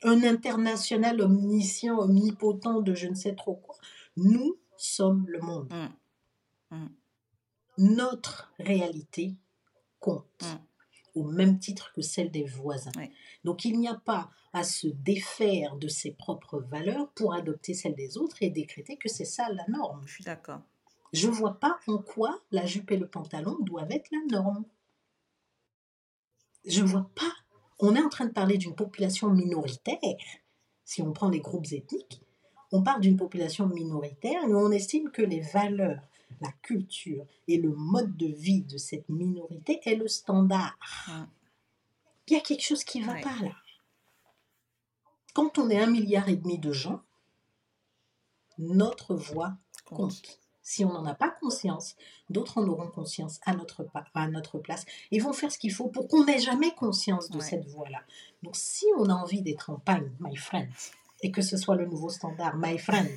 un international omniscient, omnipotent de je ne sais trop quoi. Nous sommes le monde. Mm. Notre réalité compte. Mm. Au même titre que celle des voisins. Ouais. Donc il n'y a pas à se défaire de ses propres valeurs pour adopter celles des autres et décréter que c'est ça la norme. Je suis d'accord. Je vois pas en quoi la jupe et le pantalon doivent être la norme. Je vois pas. On est en train de parler d'une population minoritaire. Si on prend les groupes ethniques, on parle d'une population minoritaire et on estime que les valeurs, la culture et le mode de vie de cette minorité est le standard. Mm. Il y a quelque chose qui ne va Ouais. pas là. Quand on est un milliard et demi de gens, notre voix Compte. Si on n'en a pas conscience, d'autres en auront conscience à notre, à notre place. Ils vont faire ce qu'il faut pour qu'on n'ait jamais conscience de Ouais. cette voie-là. Donc si on a envie d'être en pagne, my friend, et que ce soit le nouveau standard, my friend,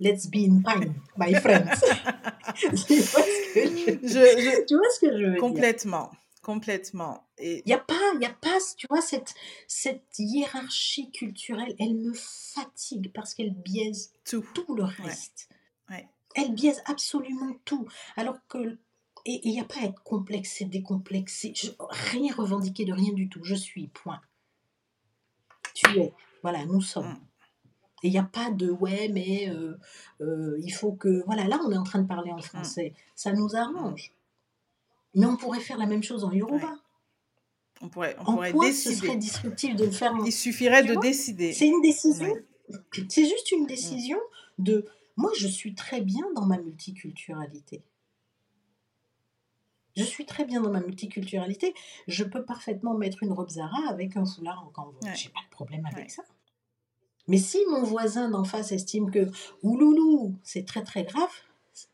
let's be in pagne, my friend. <laughs> <laughs> tu, vois ce que je, Je, je- tu vois ce que je veux dire? complètement, complètement. Et il n'y a pas, il a pas, tu vois, cette, cette hiérarchie culturelle, elle me fatigue parce qu'elle biaise tout. tout le reste. Ouais. Elle biaise absolument tout. Alors que. Et il n'y a pas à être complexé, décomplexé. Je- rien revendiquer de rien du tout. Je suis, point. Tu es. Voilà, nous sommes. Et il n'y a pas de ouais, mais euh, euh, il faut que. Voilà, là, on est en train de parler en français. Ça nous arrange. Mais on pourrait faire la même chose en Yoruba. Ouais. On pourrait, on En pourrait quoi ce serait décider. disruptif de le faire en, Il suffirait Tu de décider. C'est une décision? Ouais. C'est juste une décision de. Moi, je suis très bien dans ma multiculturalité. Je suis très bien dans ma multiculturalité. Je peux parfaitement mettre une robe Zara avec un foulard en canvas. Ouais. J'ai pas de problème avec ça. Mais si mon voisin d'en face estime que ouloulou, c'est très très grave,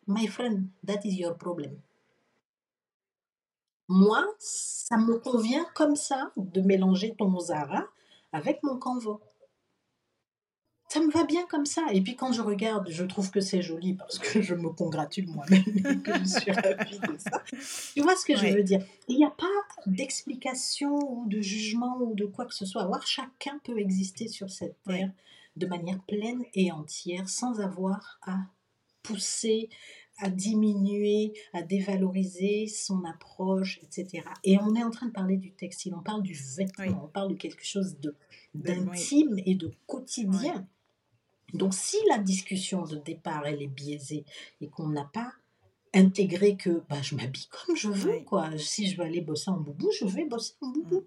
my friend, that is your problem. Moi, ça me convient comme ça de mélanger ton Zara avec mon canvas. Ça me va bien comme ça. Et puis quand je regarde, je trouve que c'est joli parce que je me congratule moi-même <laughs> et que je suis ravie de ça. Tu vois ce que je veux dire? Il n'y a pas d'explication ou de jugement ou de quoi que ce soit. Chacun peut exister sur cette Ouais. terre de manière pleine et entière sans avoir à pousser, à diminuer, à dévaloriser son approche, etc. Et on est en train de parler du textile, on parle du vêtement, Oui. on parle de quelque chose de- oui. d'intime et de quotidien. Donc si la discussion de départ, elle est biaisée et qu'on n'a pas intégré que bah, je m'habille comme je veux, Oui. quoi. Si je veux aller bosser en boubou, je vais bosser en boubou. Mm.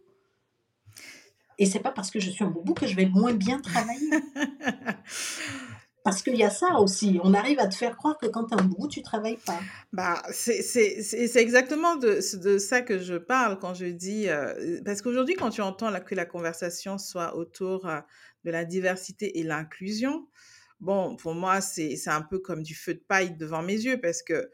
Et c'est pas parce que je suis en boubou que je vais moins bien travailler. <laughs> Parce qu'il y a ça aussi. On arrive à te faire croire que quand tu es en boubou, tu travailles pas. Bah, c'est exactement de, de ça que je parle quand je dis... euh, parce qu'aujourd'hui, quand tu entends la- que la conversation soit autour euh, de la diversité et l'inclusion, bon, pour moi, c'est un peu comme du feu de paille devant mes yeux parce que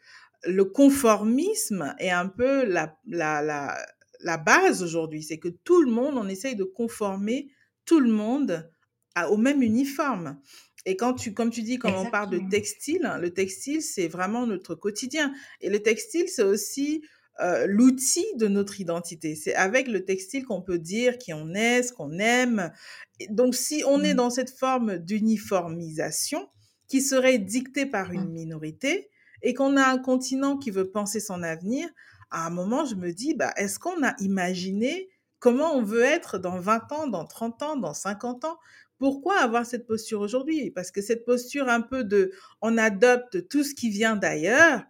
le conformisme est un peu la, la, la, la base aujourd'hui. C'est que tout le monde, on essaye de conformer tout le monde à- au même uniforme. Et quand tu, comme tu dis, quand on parle de textile, le textile, c'est vraiment notre quotidien. Et le textile, c'est aussi euh, l'outil de notre identité. C'est avec le textile qu'on peut dire qui on est, ce qu'on aime. Et donc, si on est Mm. dans cette forme d'uniformisation qui serait dictée par une Mm. minorité et qu'on a un continent qui veut penser son avenir, à un moment, je me dis, bah, est-ce qu'on a imaginé comment on veut être dans 20 ans, dans 30 ans, dans 50 ans? Pourquoi avoir cette posture aujourd'hui? Parce que cette posture un peu de, on adopte tout ce qui vient d'ailleurs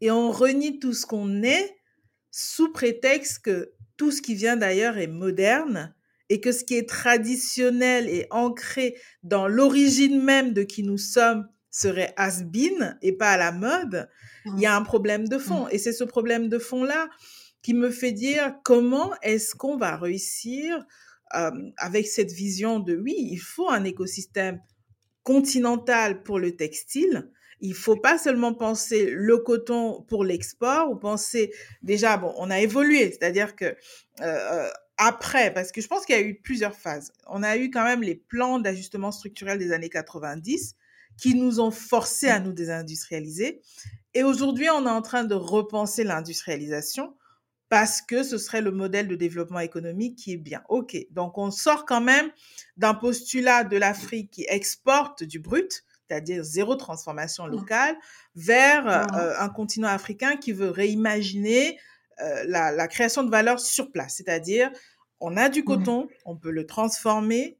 et on renie tout ce qu'on est sous prétexte que tout ce qui vient d'ailleurs est moderne et que ce qui est traditionnel et ancré dans l'origine même de qui nous sommes, serait has-been et pas à la mode, il y a un problème de fond. Et c'est ce problème de fond-là qui me fait dire comment est-ce qu'on va réussir euh, avec cette vision de oui, il faut un écosystème continental pour le textile. Il faut pas seulement penser le coton pour l'export ou penser déjà bon, on a évolué, c'est-à-dire que euh, euh, après, parce que je pense qu'il y a eu plusieurs phases. On a eu quand même les plans d'ajustement structurel des années 90 qui nous ont forcé à nous désindustrialiser. Et aujourd'hui, on est en train de repenser l'industrialisation parce que ce serait le modèle de développement économique qui est bien. OK, donc on sort quand même d'un postulat de l'Afrique qui exporte du brut, c'est-à-dire zéro transformation locale, vers euh, un continent africain qui veut réimaginer euh, la, création de valeur sur place, c'est-à-dire on a du coton, on peut le transformer,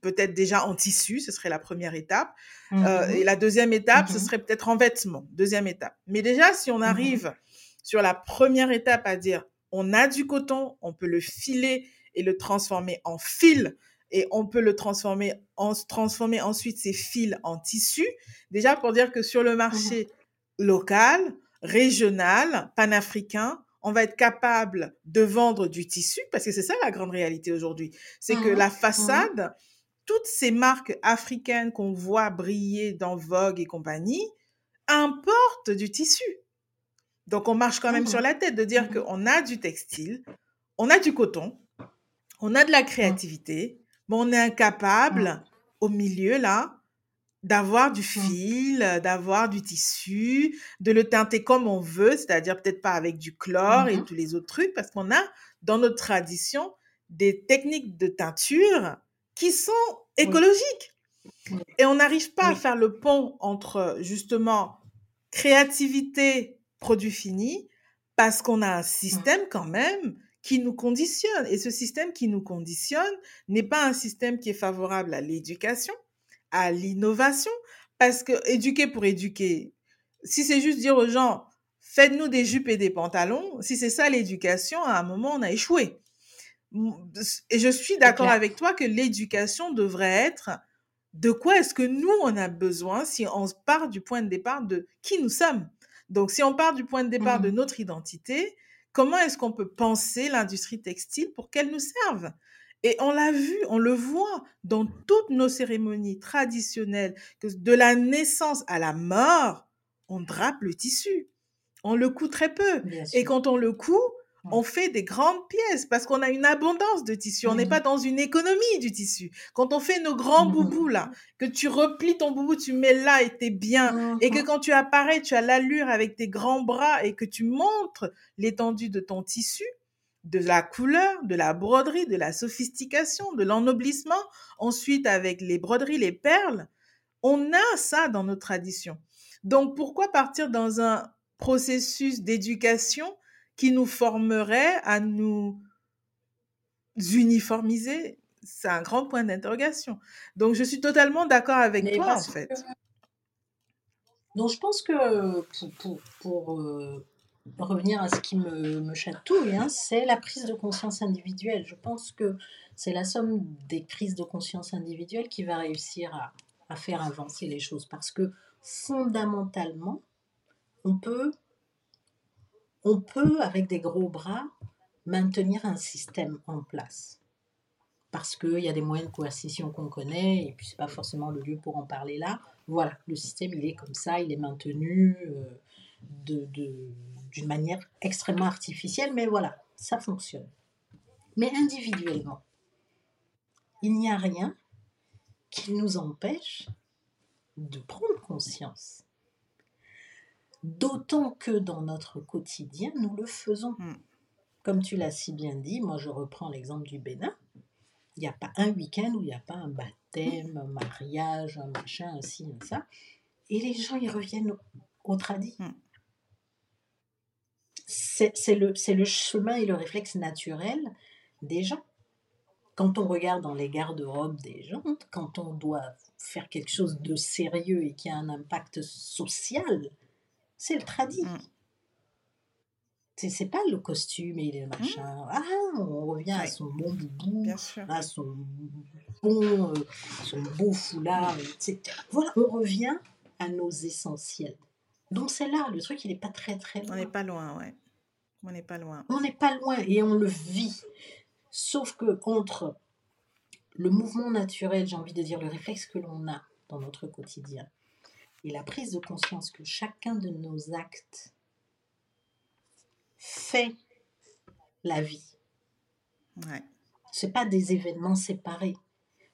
peut-être déjà en tissu, ce serait la première étape. Euh, et la deuxième étape, ce serait peut-être en vêtements, deuxième étape. Mais déjà, si on arrive sur la première étape à dire on a du coton, on peut le filer et le transformer en fil et on peut le transformer en transformer ensuite ces fils en tissu. Déjà pour dire que sur le marché local, régional, panafricain, on va être capable de vendre du tissu parce que c'est ça la grande réalité aujourd'hui. C'est que la façade, toutes ces marques africaines qu'on voit briller dans Vogue et compagnie importent du tissu. Donc, on marche quand même sur mmh. la tête de dire mmh. qu'on a du textile, on a du coton, on a de la mmh. créativité, mais on est incapable, au milieu, là, d'avoir du fil, d'avoir du tissu, de le teinter comme on veut, c'est-à-dire peut-être pas avec du chlore et tous les autres trucs, parce qu'on a dans notre tradition des techniques de teinture qui sont écologiques. Et on n'arrive pas à faire le pont entre justement créativité produit fini parce qu'on a un système quand même qui nous conditionne. Et ce système qui nous conditionne n'est pas un système qui est favorable à l'éducation, à l'innovation, parce que éduquer pour éduquer, si c'est juste dire aux gens, faites-nous des jupes et des pantalons, si c'est ça l'éducation, à un moment, on a échoué. Et je suis d'accord avec toi que l'éducation devrait être de quoi est-ce que nous, on a besoin si on part du point de départ de qui nous sommes. Donc, si on part du point de départ de mmh notre identité, comment est-ce qu'on peut penser l'industrie textile pour qu'elle nous serve? Et on l'a vu, on le voit dans toutes nos cérémonies traditionnelles, que de la naissance à la mort, on drape le tissu. On le coud très peu. Et quand on le coud, on fait des grandes pièces parce qu'on a une abondance de tissu. On n'est pas dans une économie du tissu. Quand on fait nos grands boubous là, que tu replies ton boubou, tu mets là et t'es bien, et que quand tu apparais, tu as l'allure avec tes grands bras et que tu montres l'étendue de ton tissu, de la couleur, de la broderie, de la sophistication, de l'ennoblissement. Ensuite, avec les broderies, les perles, on a ça dans nos traditions. Donc, pourquoi partir dans un processus d'éducation qui nous formerait à nous uniformiser? C'est un grand point d'interrogation. Donc, je suis totalement d'accord avec toi, en fait. Donc, je pense que pour, euh, revenir à ce qui me, me chatouille, hein, c'est la prise de conscience individuelle. Je pense que c'est la somme des prises de conscience individuelles qui va réussir à, à faire avancer les choses. Parce que fondamentalement, on peut on peut, avec des gros bras, maintenir un système en place. Parce qu'il y a des moyens de coercition qu'on connaît, et puis c'est pas forcément le lieu pour en parler là. Voilà, le système, il est comme ça, il est maintenu euh, d'une manière extrêmement artificielle, mais voilà, ça fonctionne. Mais individuellement, il n'y a rien qui nous empêche de prendre conscience D'autant que dans notre quotidien, nous le faisons. Hmm. Comme tu l'as si bien dit, moi je reprends l'exemple du Bénin. Il n'y a pas un week-end où il n'y a pas un baptême, un mariage, un machin, un ci, un ça. Et les gens, ils reviennent au, tradit. Hmm. C'est le, le chemin et le réflexe naturel des gens. Quand on regarde dans les garde-robes des gens, quand on doit faire quelque chose de sérieux et qui a un impact social, c'est le tradit. Mm. C'est pas le costume et le machin. Mm. Ah, on revient à son bon boubou, à son bon, euh, son beau foulard, etc. Voilà, on revient à nos essentiels. Donc c'est là, le truc, il n'est pas très très On loin. n'est pas loin, ouais. On n'est pas loin. On n'est pas loin et on le vit. Sauf que entre le mouvement naturel, j'ai envie de dire le réflexe que l'on a dans notre quotidien, et la prise de conscience que chacun de nos actes fait la vie. Ouais. C'est pas des événements séparés.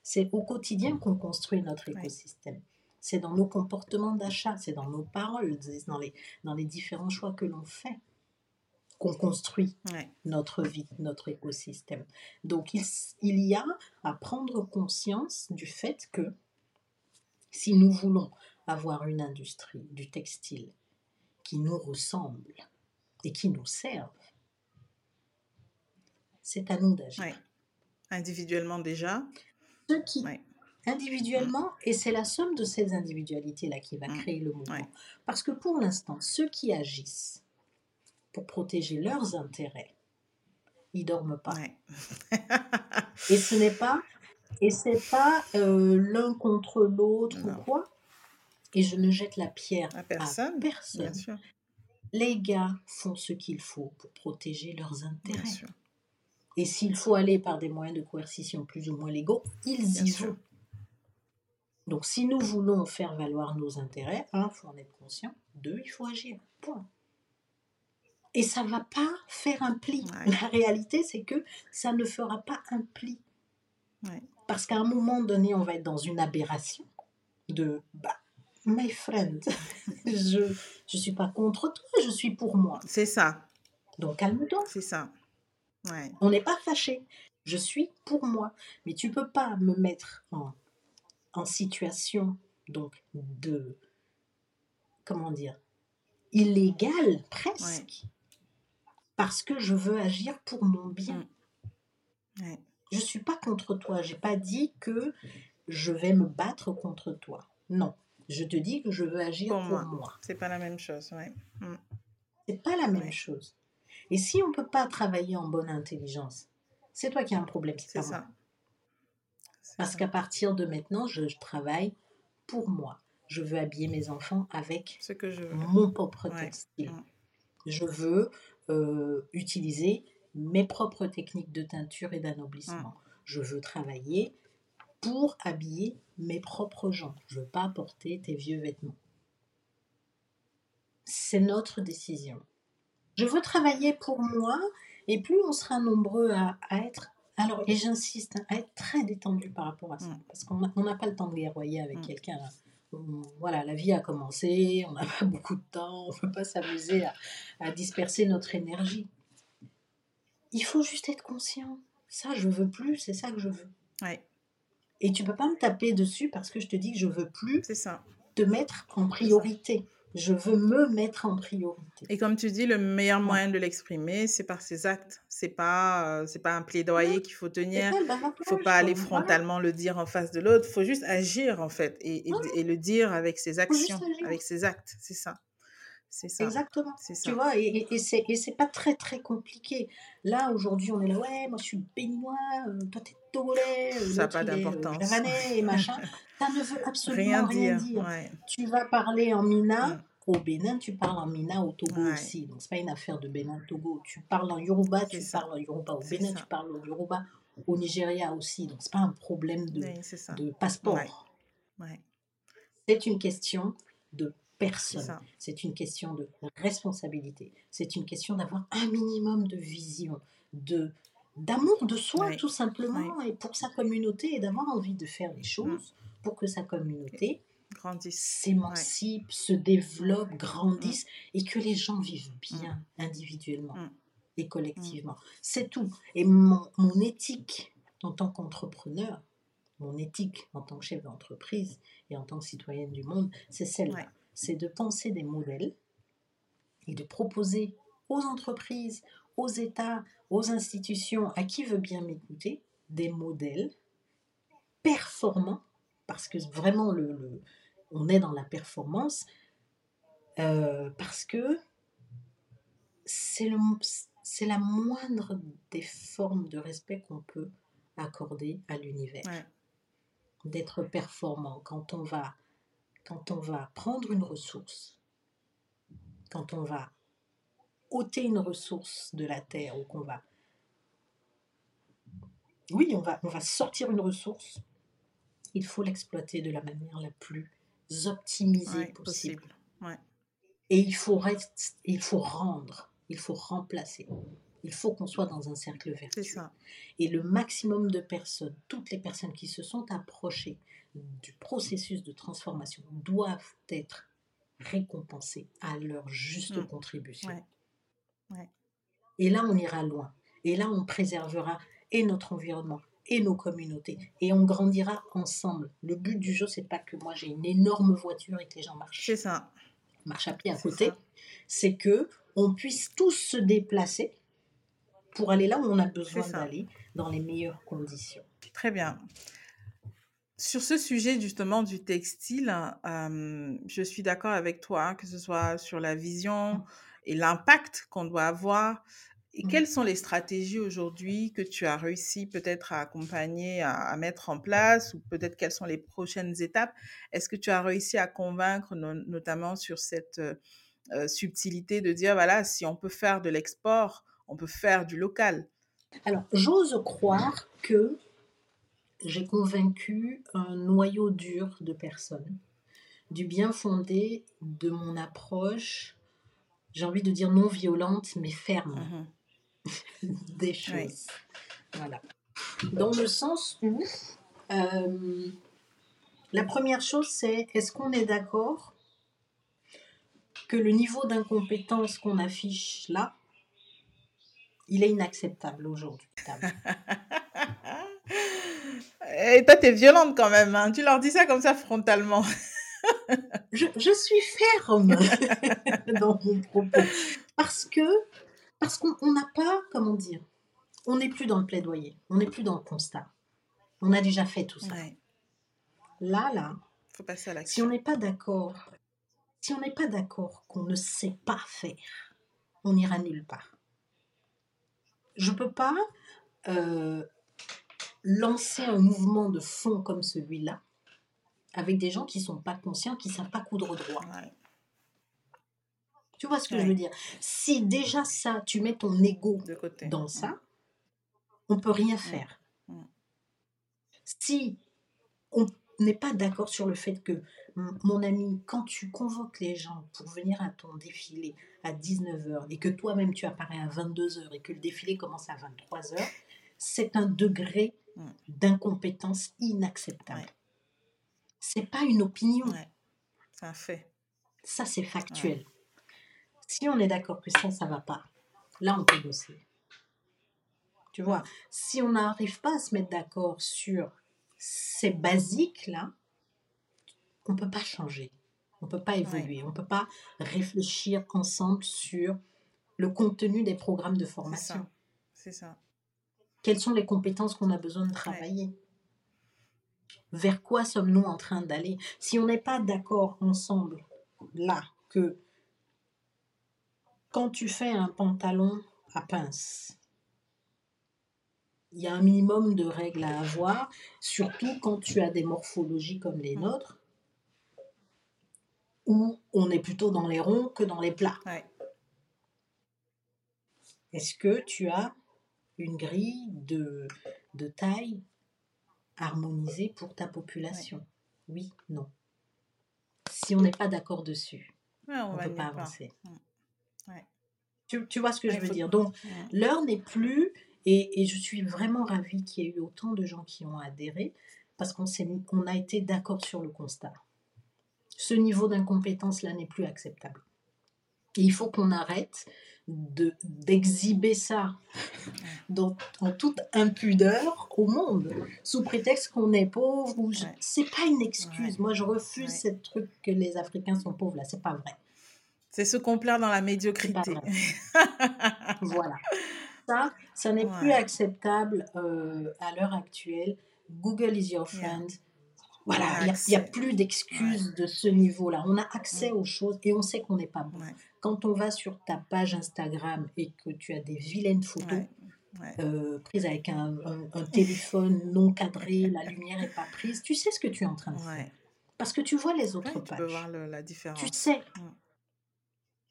C'est au quotidien qu'on construit notre Ouais. écosystème. C'est dans nos comportements d'achat, c'est dans nos paroles, dans les, dans les différents choix que l'on fait qu'on construit Ouais. notre vie, notre écosystème. Donc il y a à prendre conscience du fait que si nous voulons avoir une industrie du textile qui nous ressemble et qui nous serve, c'est à nous d'agir. Ouais. Individuellement déjà. Ceux qui, Ouais. individuellement, et c'est la somme de ces individualités-là qui va Mm. créer le mouvement. Ouais. Parce que pour l'instant, ceux qui agissent pour protéger leurs intérêts, ils dorment pas. Et ce n'est pas, et c'est pas euh, l'un contre l'autre ou quoi. Et je ne jette la pierre À personne. à personne. Bien sûr. Les gars font ce qu'il faut pour protéger leurs Bien intérêts. sûr. Et s'il faut aller par des moyens de coercition plus ou moins légaux, ils Bien y sûr. vont. Donc si nous voulons faire valoir nos intérêts, un, il faut en être conscient. Deux, il faut agir. Point. Et ça ne va pas faire un pli. Ouais. La réalité, c'est que ça ne fera pas un pli. Ouais. Parce qu'à un moment donné, on va être dans une aberration de bah, my friend, <laughs> je ne suis pas contre toi, je suis pour moi. C'est ça. Donc calme-toi. C'est ça. Ouais. On n'est pas fâché. Je suis pour moi. Mais tu peux pas me mettre en, en situation donc de comment dire illégale presque parce que je veux agir pour mon bien. Mm. Ouais. Je suis pas contre toi. J'ai pas dit que je vais me battre contre toi. Non. Je te dis que je veux agir Pour pour, moi. moi. C'est pas la même chose. Ouais. Mm. C'est pas la même Ouais. chose. Et si on peut pas travailler en bonne intelligence, c'est toi qui as un problème, c'est pas moi. ça. C'est Parce qu'à partir de maintenant, je, je travaille pour moi. Je veux habiller mes enfants avec Ce que je veux. mon propre Ouais. textile. Mm. Je veux euh, utiliser mes propres techniques de teinture et d'anoblissement. Mm. Je veux travailler pour habiller mes propres gens. Je veux pas porter tes vieux vêtements. C'est notre décision. Je veux travailler pour moi et plus on sera nombreux à, à être, alors, et j'insiste, hein, à être très détendu par rapport à ça. Mm. Parce qu'on n'a pas le temps de guerroyer avec Mm. quelqu'un. On- Voilà, la vie a commencé, on n'a <laughs> pas beaucoup de temps, on ne peut pas s'amuser à, à disperser notre énergie. Il faut juste être conscient. Ça, je veux plus, c'est ça que je veux. Ouais. Et tu peux pas me taper dessus parce que je te dis que je veux plus ça. te mettre en priorité. Je veux me mettre en priorité. Et comme tu dis, le meilleur moyen de l'exprimer, c'est par ses actes. C'est pas, euh, c'est pas un plaidoyer qu'il faut tenir. Il faut pas aller frontalement le dire en face de l'autre. Il faut juste agir en fait et, et- le dire avec ses actions, avec ses actes. C'est ça. C'est ça. Exactement. C'est ça. Tu vois, et, et, et c'est, et c'est pas très très compliqué. Là, aujourd'hui, on est là, ouais, moi je suis béninois, euh, toi t'es togolais, euh, Ça a l'autre, pas euh, d'importance. et machin. <laughs> Ça ne veut absolument Rien rien, dire. dire. Ouais. Tu vas parler en Mina, Mm. au Bénin, tu parles en Mina, au Togo Ouais. aussi. Donc c'est pas une affaire de Bénin-Togo. Tu parles en Yoruba, tu ça. parles en Yoruba au Bénin, ça. tu parles au Yoruba au Nigeria aussi. Donc c'est pas un problème de, de passeport. C'est une question de personne. C'est une question de responsabilité. C'est une question d'avoir un minimum de vision, de d'amour de soi Oui. tout simplement et pour sa communauté et d'avoir envie de faire les choses pour que sa communauté Grandissent. s'émancipe, se développe, grandisse et que les gens vivent bien individuellement Mm. et collectivement. C'est tout. Et mon, mon éthique en tant qu'entrepreneur, mon éthique en tant que chef d'entreprise et en tant que citoyenne du monde, c'est celle-là. C'est de penser des modèles et de proposer aux entreprises, aux États, aux institutions, à qui veut bien m'écouter, des modèles performants, parce que vraiment, le, le- on est dans la performance, euh, parce que c'est la moindre des formes de respect qu'on peut accorder à l'univers Ouais. d'être performant quand on va quand on va prendre une ressource, quand on va ôter une ressource de la terre ou qu'on va oui, on va, on va sortir une ressource, il faut l'exploiter de la manière la plus optimisée possible. Et il faut, il faut rendre, il faut remplacer. Il faut qu'on soit dans un cercle vertueux. Et le maximum de personnes, toutes les personnes qui se sont approchées du processus de transformation doivent être récompensées à leur juste mmh. contribution. Et là, on ira loin. Et là, on préservera et notre environnement et nos communautés. Et on grandira ensemble. Le but du jeu, c'est pas que moi j'ai une énorme voiture et que les gens marchent. C'est ça. Marchent à pied à côté. C'est que on puisse tous se déplacer pour aller là où on a besoin d'aller dans les meilleures conditions. Très bien. Sur ce sujet justement du textile, euh, je suis d'accord avec toi, hein, que ce soit sur la vision et l'impact qu'on doit avoir et mmh. quelles sont les stratégies aujourd'hui que tu as réussi peut-être à accompagner, à, mettre en place, ou peut-être quelles sont les prochaines étapes? Est-ce que tu as réussi à convaincre, notamment sur cette euh, subtilité de dire, voilà, si on peut faire de l'export, on peut faire du local Alors, j'ose croire que j'ai convaincu un noyau dur de personnes du bien fondé de mon approche, j'ai envie de dire non violente, mais ferme. Mmh <laughs> des choses. Voilà. Dans le sens où euh, la première chose, c'est est-ce qu'on est, d'accord que le niveau d'incompétence qu'on affiche là, il est inacceptable aujourd'hui. <laughs> Et toi, t'es violente quand même. Hein. Tu leur dis ça comme ça frontalement. je, je, suis ferme <laughs> dans mon propos. Parce que parce qu'on n'a pas, comment dire, on n'est plus dans le plaidoyer, on n'est plus dans le constat. On a déjà fait tout ça. Là, là, Faut passer à si on n'est pas d'accord, si on n'est pas d'accord qu'on ne sait pas faire, on n'ira nulle part. Je ne peux pas euh, lancer un mouvement de fond comme celui-là avec des gens qui ne sont pas conscients, qui ne savent pas coudre droit. Tu vois ce que je veux dire? Si déjà ça, tu mets ton ego dans ça, on peut rien faire. Si on n'est pas d'accord sur le fait que, mon ami, quand tu convoques les gens pour venir à ton défilé à 19h et que toi-même tu apparais à 22h et que le défilé commence à 23h, c'est un degré d'incompétence inacceptable. C'est pas une opinion. C'est un fait. Ça, c'est factuel. Si on est d'accord que ça, ça va pas, là, on peut bosser. Tu vois, si on n'arrive pas à se mettre d'accord sur ces basiques-là, on ne peut pas changer. On ne peut pas évoluer. On ne peut pas réfléchir ensemble sur le contenu des programmes de formation. C'est ça. Quelles sont les compétences qu'on a besoin de travailler? Vers quoi sommes-nous en train d'aller? Si on n'est pas d'accord ensemble, là, que quand tu fais un pantalon à pince, il y a un minimum de règles à avoir, surtout quand tu as des morphologies comme les mmh. nôtres, où on est plutôt dans les ronds que dans les plats. Est-ce que tu as une grille de, de taille harmonisée pour ta population? Oui, non. Si on n'est pas d'accord dessus, on ne peut pas avancer. Mmh. Tu, vois ce que je veux dire? Donc, l'heure n'est plus, et, je suis vraiment ravie qu'il y ait eu autant de gens qui ont adhéré, parce qu'on a été d'accord sur le constat. Ce niveau d'incompétence-là n'est plus acceptable. il faut qu'on arrête d'exhiber ça <laughs> dans, en toute impudeur au monde, sous prétexte qu'on est pauvre. Ou C'est pas une excuse. Moi, je refuse ce truc que les Africains sont pauvres là. C'est pas vrai. C'est se complaire dans la médiocrité. <laughs> voilà. Ça, ça n'est plus acceptable euh, à l'heure actuelle. Google is your friend. Voilà, il n'y a, plus d'excuses de ce niveau-là. On a accès aux choses et on sait qu'on n'est pas bon. Quand on va sur ta page Instagram et que tu as des vilaines photos euh, prises avec un, un, téléphone <laughs> non cadré, la lumière n'est pas prise, tu sais ce que tu es en train de faire. Parce que tu vois les autres tu peux pages. voir le- la Tu différence. sais,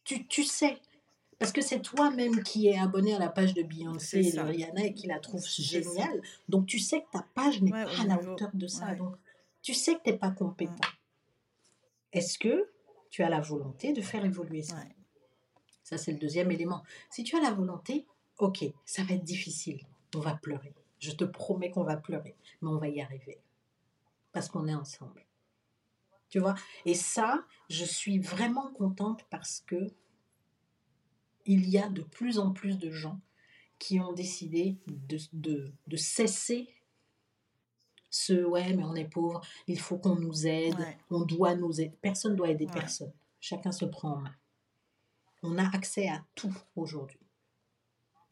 tu, tu sais. Parce que c'est toi-même qui es abonné à la page de Beyoncé et de. Rihanna et qui la trouve géniale. Donc tu sais que ta page n'est Ouais, pas à la hauteur de ça. Ouais. Donc tu sais que tu n'es pas compétent. Est-ce que tu as la volonté de faire évoluer ça? Ça, c'est le deuxième élément. Si tu as la volonté, ok, ça va être difficile. On va pleurer. Je te promets qu'on va pleurer. Mais on va y arriver. Parce qu'on est ensemble. Tu vois? Et ça, je suis vraiment contente parce que il y a de plus en plus de gens qui ont décidé de, de, de cesser ce ouais, mais on est pauvre, il faut qu'on nous aide, Ouais. on doit nous aider. Personne ne doit aider Ouais. personne. Chacun se prend en main. On a accès à tout aujourd'hui.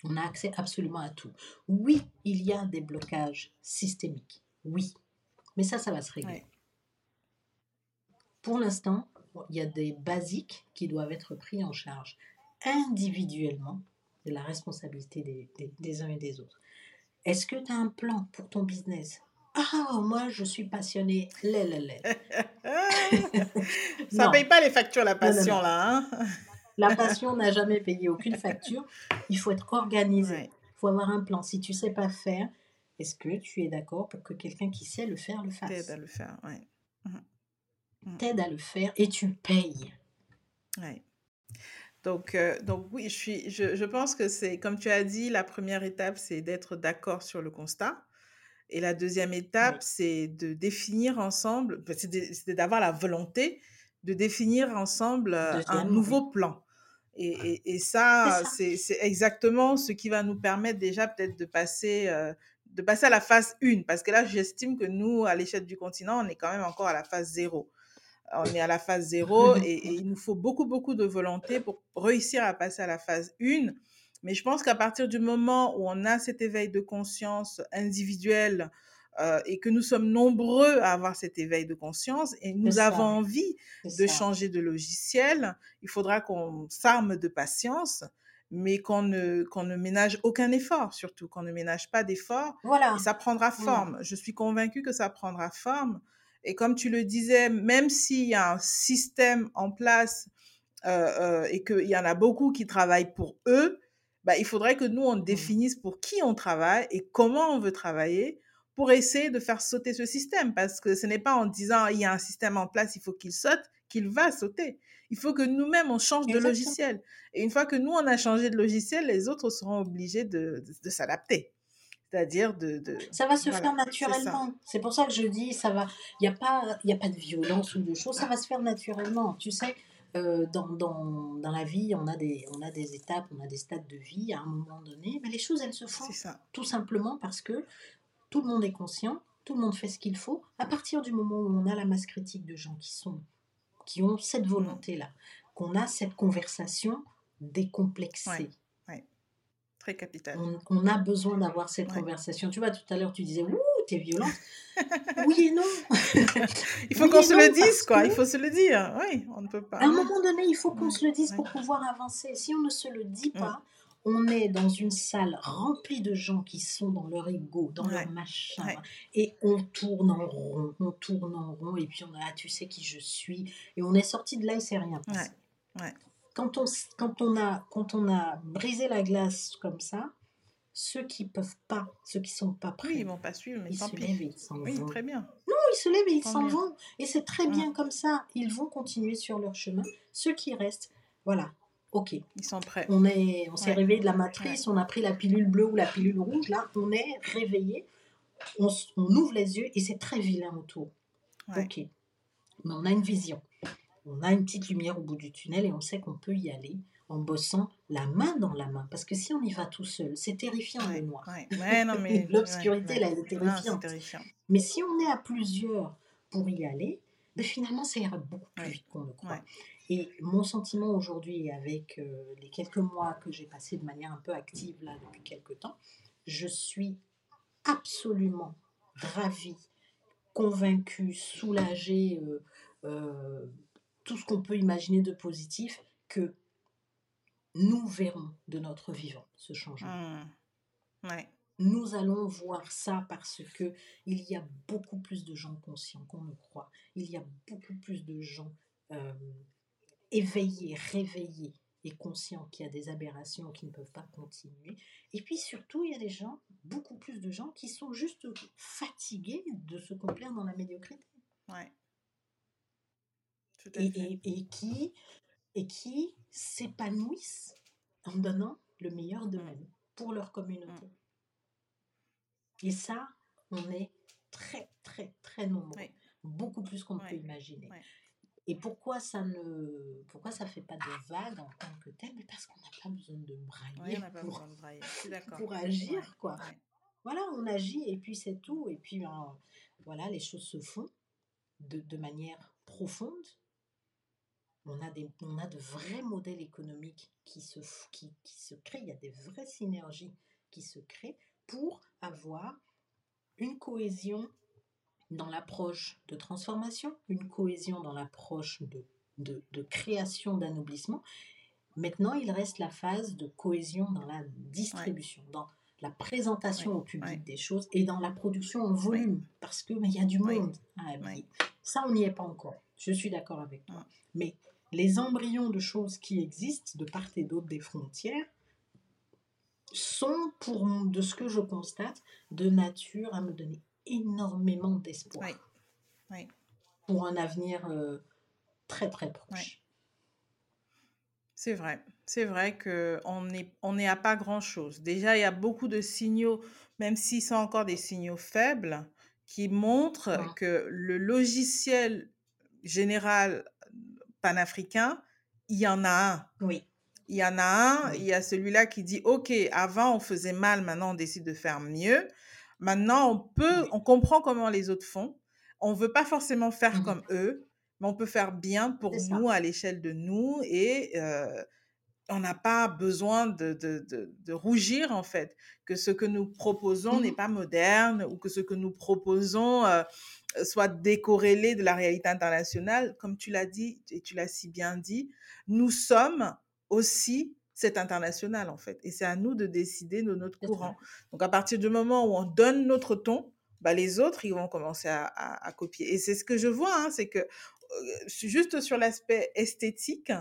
On a accès absolument à tout. Oui, il y a des blocages systémiques. Oui. Mais ça, ça va se régler. Ouais. Pour l'instant, il y a des basiques qui doivent être pris en charge individuellement de la responsabilité des, des- des uns et des autres. Est-ce que tu as un plan pour ton business? Ah, moi, je suis passionnée. Lé, lé, lé. Ça Non. paye pas les factures, la Non, non, non. passion, là. Hein? La passion n'a jamais payé aucune facture. Il faut être organisé. Ouais. Il faut avoir un plan. Si tu sais pas faire, est-ce que tu es d'accord pour que quelqu'un qui sait le faire le fasse? T'aides à le faire. Ouais. T'aide à le faire et tu payes. Ouais. Donc, euh, donc oui, je, suis, je, je pense que c'est, comme tu as dit, la première étape, c'est d'être d'accord sur le constat. Et la deuxième étape, c'est de définir ensemble, c'est de- c'est d'avoir la volonté de définir ensemble euh, un Deuxième, nouveau plan. Et, et, et ça, C'est ça. c'est c'est exactement ce qui va nous permettre déjà peut-être de passer, euh, de passer à la phase 1. Parce que là, j'estime que nous, à l'échelle du continent, on est quand même encore à la phase 0 on est à la phase 0 <laughs> et, et il nous faut beaucoup, beaucoup de volonté pour réussir à passer à la phase 1. Mais je pense qu'à partir du moment où on a cet éveil de conscience individuel euh, et que nous sommes nombreux à avoir cet éveil de conscience et nous ça. avons envie de ça. changer de logiciel, il faudra qu'on s'arme de patience, mais qu'on ne, qu'on ne ménage aucun effort, surtout qu'on ne ménage pas d'effort Voilà. et ça prendra forme. Je suis convaincue que ça prendra forme. Et comme tu le disais, même s'il y a un système en place euh, euh, et qu'il y en a beaucoup qui travaillent pour eux, bah, il faudrait que nous, on Mm. définisse pour qui on travaille et comment on veut travailler pour essayer de faire sauter ce système. Parce que ce n'est pas en disant il y a un système en place, il faut qu'il saute, qu'il va sauter. Il faut que nous-mêmes, on change de logiciel. Et une fois que nous, on a changé de logiciel, les autres seront obligés de, de- de s'adapter. C'est-à-dire de, de- Ça va se voilà, faire naturellement. C'est pour ça que je dis, ça va. Il n'y a pas, il y a pas de violence ou de choses. Ça va se faire naturellement. Tu sais, euh, dans, dans, dans la vie, on a des, on a des étapes, on a des stades de vie à un moment donné. Mais les choses, elles se font ça. tout simplement parce que tout le monde est conscient, tout le monde fait ce qu'il faut. À partir du moment où on a la masse critique de gens qui sont, qui ont cette volonté-là, qu'on a cette conversation décomplexée. Ouais. Très capital. On, on a besoin d'avoir cette Ouais. conversation. Tu vois, tout à l'heure, tu disais, ouh, t'es violente. <laughs> oui et non. Il faut Oui qu'on et se non, le dise, quoi. que- Il faut se le dire. Oui, on ne peut pas. À un moment donné, il faut qu'on Ouais, se le dise ouais. pour pouvoir avancer. Si on ne se le dit pas, on est dans une salle remplie de gens qui sont dans leur ego, dans Ouais. leur machin, Ouais. et on tourne en rond, on tourne en rond, et puis on a, ah, tu sais qui je suis, et on est sorti de là, il s'est rien passé. Ouais. Quand, on, quand, on a, quand on a brisé la glace comme ça, ceux qui peuvent pas, ceux qui sont pas prêts, Oui, ils vont pas suivre, mais ils tant se pis. lèvent et ils s'en Oui, vont. très bien. Non, ils se lèvent et ils s'en vont. Et c'est très Mm. bien comme ça. Ils vont continuer sur leur chemin. Ceux qui restent, voilà, ok. Ils sont prêts. On est, on s'est Ouais. réveillé de la matrice, on a pris la pilule bleue ou la pilule rouge. Là, on est réveillé. On, on ouvre les yeux et c'est très vilain autour. Ok. Mais on a une vision. On a une petite lumière au bout du tunnel et on sait qu'on peut y aller en bossant la main dans la main. Parce que si on y va tout seul, c'est terrifiant Ouais, le noir. ouais. Ouais. <laughs> L'obscurité, là, elle est Non, terrifiante. terrifiant. Mais si on est à plusieurs pour y aller, ben finalement, ça ira beaucoup plus vite qu'on le croit. Et mon sentiment aujourd'hui, avec euh, les quelques mois que j'ai passés de manière un peu active là depuis quelques temps, je suis absolument ravie, convaincue, soulagée, euh, euh, tout ce qu'on peut imaginer de positif, que nous verrons de notre vivant ce changement. Hmm. Ouais. nous allons voir ça parce que il y a beaucoup plus de gens conscients qu'on ne croit. Il y a beaucoup plus de gens euh, éveillés, réveillés et conscients qu'il y a des aberrations qui ne peuvent pas continuer. Et puis surtout, il y a des gens, beaucoup plus de gens qui sont juste fatigués de se complaire dans la médiocrité. Ouais. Et, qui, et qui s'épanouissent en donnant le meilleur d'eux-mêmes pour leur communauté. Mm. Et ça, on est très, très, très nombreux. Beaucoup plus qu'on peut imaginer. Et pourquoi ça ne pourquoi ça fait pas de vague en tant que tel Mais parce qu'on n'a pas besoin de brailler, pour, pour agir, quoi. Voilà, on agit et puis c'est tout. Et puis, ben, voilà, les choses se font de, de manière profonde. On a, des, on a de vrais modèles économiques qui se, qui, qui se créent, il y a des vraies synergies qui se créent pour avoir une cohésion dans l'approche de transformation, une cohésion dans l'approche de, de, création d'anoblissement. Maintenant, il reste la phase de cohésion dans la distribution, dans la présentation au public des choses et dans la production en volume, parce qu'il y a du monde. Ça, on n'y est pas encore. Je suis d'accord avec toi. Mais les embryons de choses qui existent de part et d'autre des frontières sont, pour, de ce que je constate, de nature à me donner énormément d'espoir pour un avenir euh, très très proche. C'est vrai, c'est vrai qu'on n'est on est à pas grand-chose. Déjà, il y a beaucoup de signaux, même s'ils sont encore des signaux faibles, qui montrent que le logiciel général panafricain, il y en a un. Oui. Il y en a un, il y a celui-là qui dit, OK, avant on faisait mal, maintenant on décide de faire mieux. Maintenant, on peut, on comprend comment les autres font. On veut pas forcément faire mmh comme eux, mais on peut faire bien pour nous à l'échelle de nous et euh, on n'a pas besoin de, de, de, rougir en fait que ce que nous proposons n'est mmh pas moderne ou que ce que nous proposons euh, soit décorrélé de la réalité internationale. Comme tu l'as dit et tu l'as si bien dit, nous sommes aussi cet international en fait. Et c'est à nous de décider de notre courant. Donc à partir du moment où on donne notre ton, bah, les autres, ils vont commencer à, à, copier. Et c'est ce que je vois, hein, c'est que euh, juste sur l'aspect esthétique,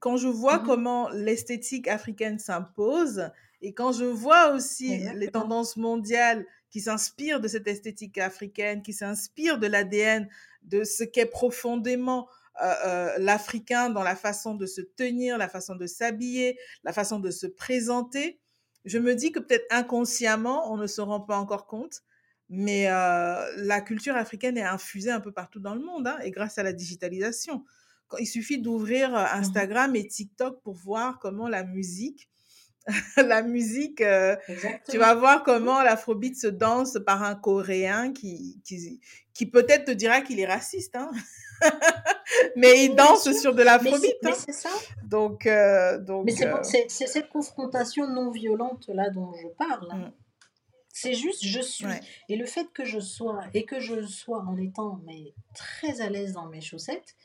quand je vois mmh comment l'esthétique africaine s'impose et quand je vois aussi les tendances mondiales qui s'inspirent de cette esthétique africaine, qui s'inspirent de l'ADN, de ce qu'est profondément euh, euh, l'Africain dans la façon de se tenir, la façon de s'habiller, la façon de se présenter. Je me dis que peut-être inconsciemment, on ne se rend pas encore compte, mais euh, la culture africaine est infusée un peu partout dans le monde, hein, et grâce à la digitalisation. il suffit d'ouvrir mmh Instagram et TikTok pour voir comment la musique <laughs> la musique, euh, tu vas voir comment l'afrobeat se danse par un Coréen qui, qui, qui peut-être te dira qu'il est raciste, hein <laughs> mais il danse sur de l'afrobeat. Hein. c'est ça. Donc, euh, donc. Mais euh, c'est cette confrontation non violente là dont je parle. Hein. Mm. C'est juste je suis. Et le fait que je sois et que je sois en étant mais très à l'aise dans mes chaussettes,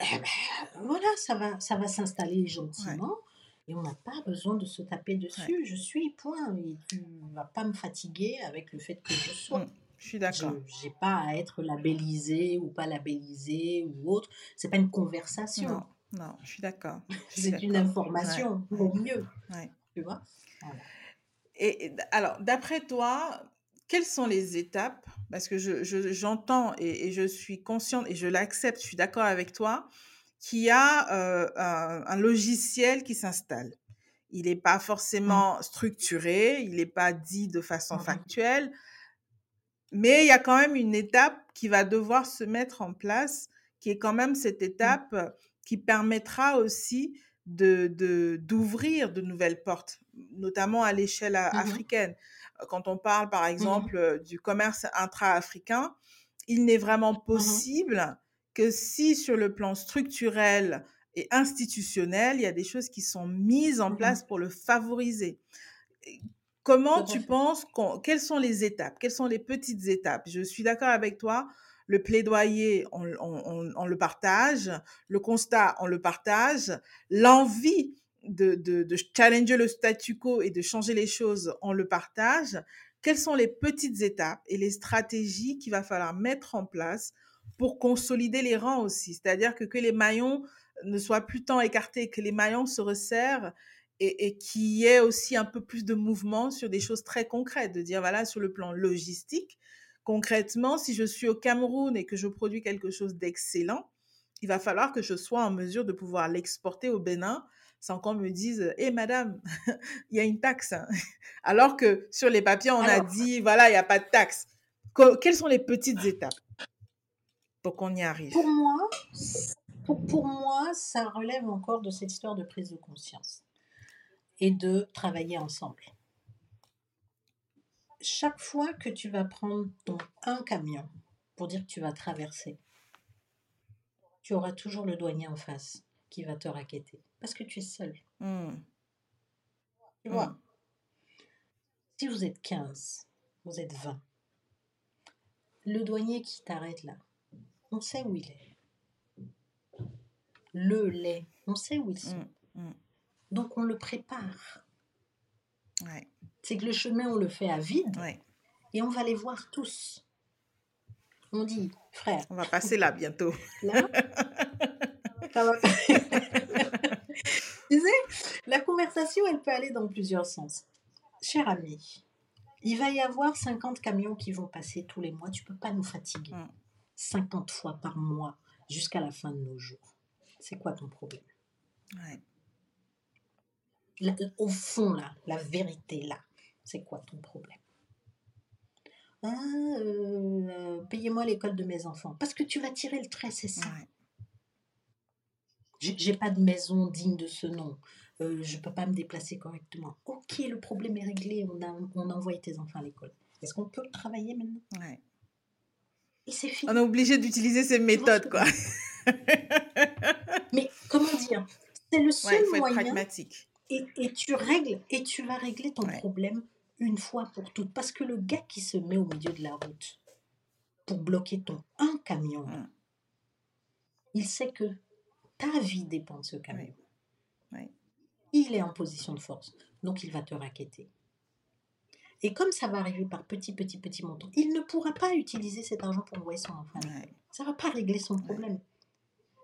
eh ben, voilà, ça va, ça va s'installer gentiment. Et on n'a pas besoin de se taper dessus. Je suis, point. Et tu ne vas pas me fatiguer avec le fait que je sois. Mm, je suis d'accord. Je n'ai pas à être labellisé ou pas labellisé ou autre. C'est pas une conversation. Non, non je suis d'accord. <laughs> C'est une information, au mieux. Tu vois? Et alors, d'après toi, quelles sont les étapes? Parce que j'entends je, j'entends et, et, je suis consciente et je l'accepte, je suis d'accord avec toi qui a euh, un, logiciel qui s'installe. Il n'est pas forcément mmh. structuré, il n'est pas dit de façon mmh factuelle, mais il y a quand même une étape qui va devoir se mettre en place, qui est quand même cette mmh. étape qui permettra aussi de d'ouvrir de, nouvelles portes, notamment à l'échelle africaine. Quand on parle, par exemple, du commerce intra-africain, il n'est vraiment possible que si sur le plan structurel et institutionnel, il y a des choses qui sont mises en mmh place pour le favoriser. Comment tu penses, quelles sont les étapes, quelles sont les petites étapes? Je suis d'accord avec toi, le plaidoyer, on, on, on, le partage, le constat, on le partage, l'envie de, de, de challenger le statu quo et de changer les choses, on le partage. Quelles sont les petites étapes et les stratégies qu'il va falloir mettre en place pour consolider les rangs aussi. C'est-à-dire que, que les maillons ne soient plus tant écartés, que les maillons se resserrent et, et qu'il y ait aussi un peu plus de mouvement sur des choses très concrètes, de dire, voilà, sur le plan logistique, concrètement, si je suis au Cameroun et que je produis quelque chose d'excellent, il va falloir que je sois en mesure de pouvoir l'exporter au Bénin sans qu'on me dise hé madame <laughs> il y a une taxe hein. <laughs> alors que sur les papiers on a dit voilà il n'y a pas de taxe. Quelles sont les petites étapes? Pour qu'on y arrive pour moi pour, moi ça relève encore de cette histoire de prise de conscience et de travailler ensemble chaque fois que tu vas prendre ton un camion pour dire que tu vas traverser tu auras toujours le douanier en face qui va te raqueter parce que tu es seul. Mmh. Tu vois? Mmh. Si vous êtes 15, vous êtes 20, le douanier qui t'arrête là, on sait où il est. Le lait, on sait où ils sont. Mmh, Donc on le prépare. C'est que le chemin, on le fait à vide et on va les voir tous. On dit, frère. On va passer là bientôt. Là, <laughs> <laughs> tu sais, la conversation, elle peut aller dans plusieurs sens. Cher ami, il va y avoir 50 camions qui vont passer tous les mois. Tu peux pas nous fatiguer. 50 mm. fois par mois jusqu'à la fin de nos jours. C'est quoi ton problème? Au fond, là, la vérité, là, c'est quoi ton problème? Ah, euh, payez-moi l'école de mes enfants. Parce que tu vas tirer le trait, c'est ça. J'ai pas de maison digne de ce nom. Euh, je peux pas me déplacer correctement. Ok, le problème est réglé. On a, on a envoyé tes enfants à l'école. Est-ce qu'on peut travailler maintenant? Ouais. Et c'est fini. On est obligé d'utiliser ces méthodes, quoi. <laughs> Mais comment dire C'est le seul ouais, moyen. pragmatique. Et, et, tu règles, et tu vas régler ton problème une fois pour toutes. Parce que le gars qui se met au milieu de la route pour bloquer ton un camion, mm. il sait que ta vie dépend de ce camion. Il est en position de force, donc il va te raqueter. Et comme ça va arriver par petit, petit, petit montant, il ne pourra pas utiliser cet argent pour envoyer son enfant. Ça ne va pas régler son problème.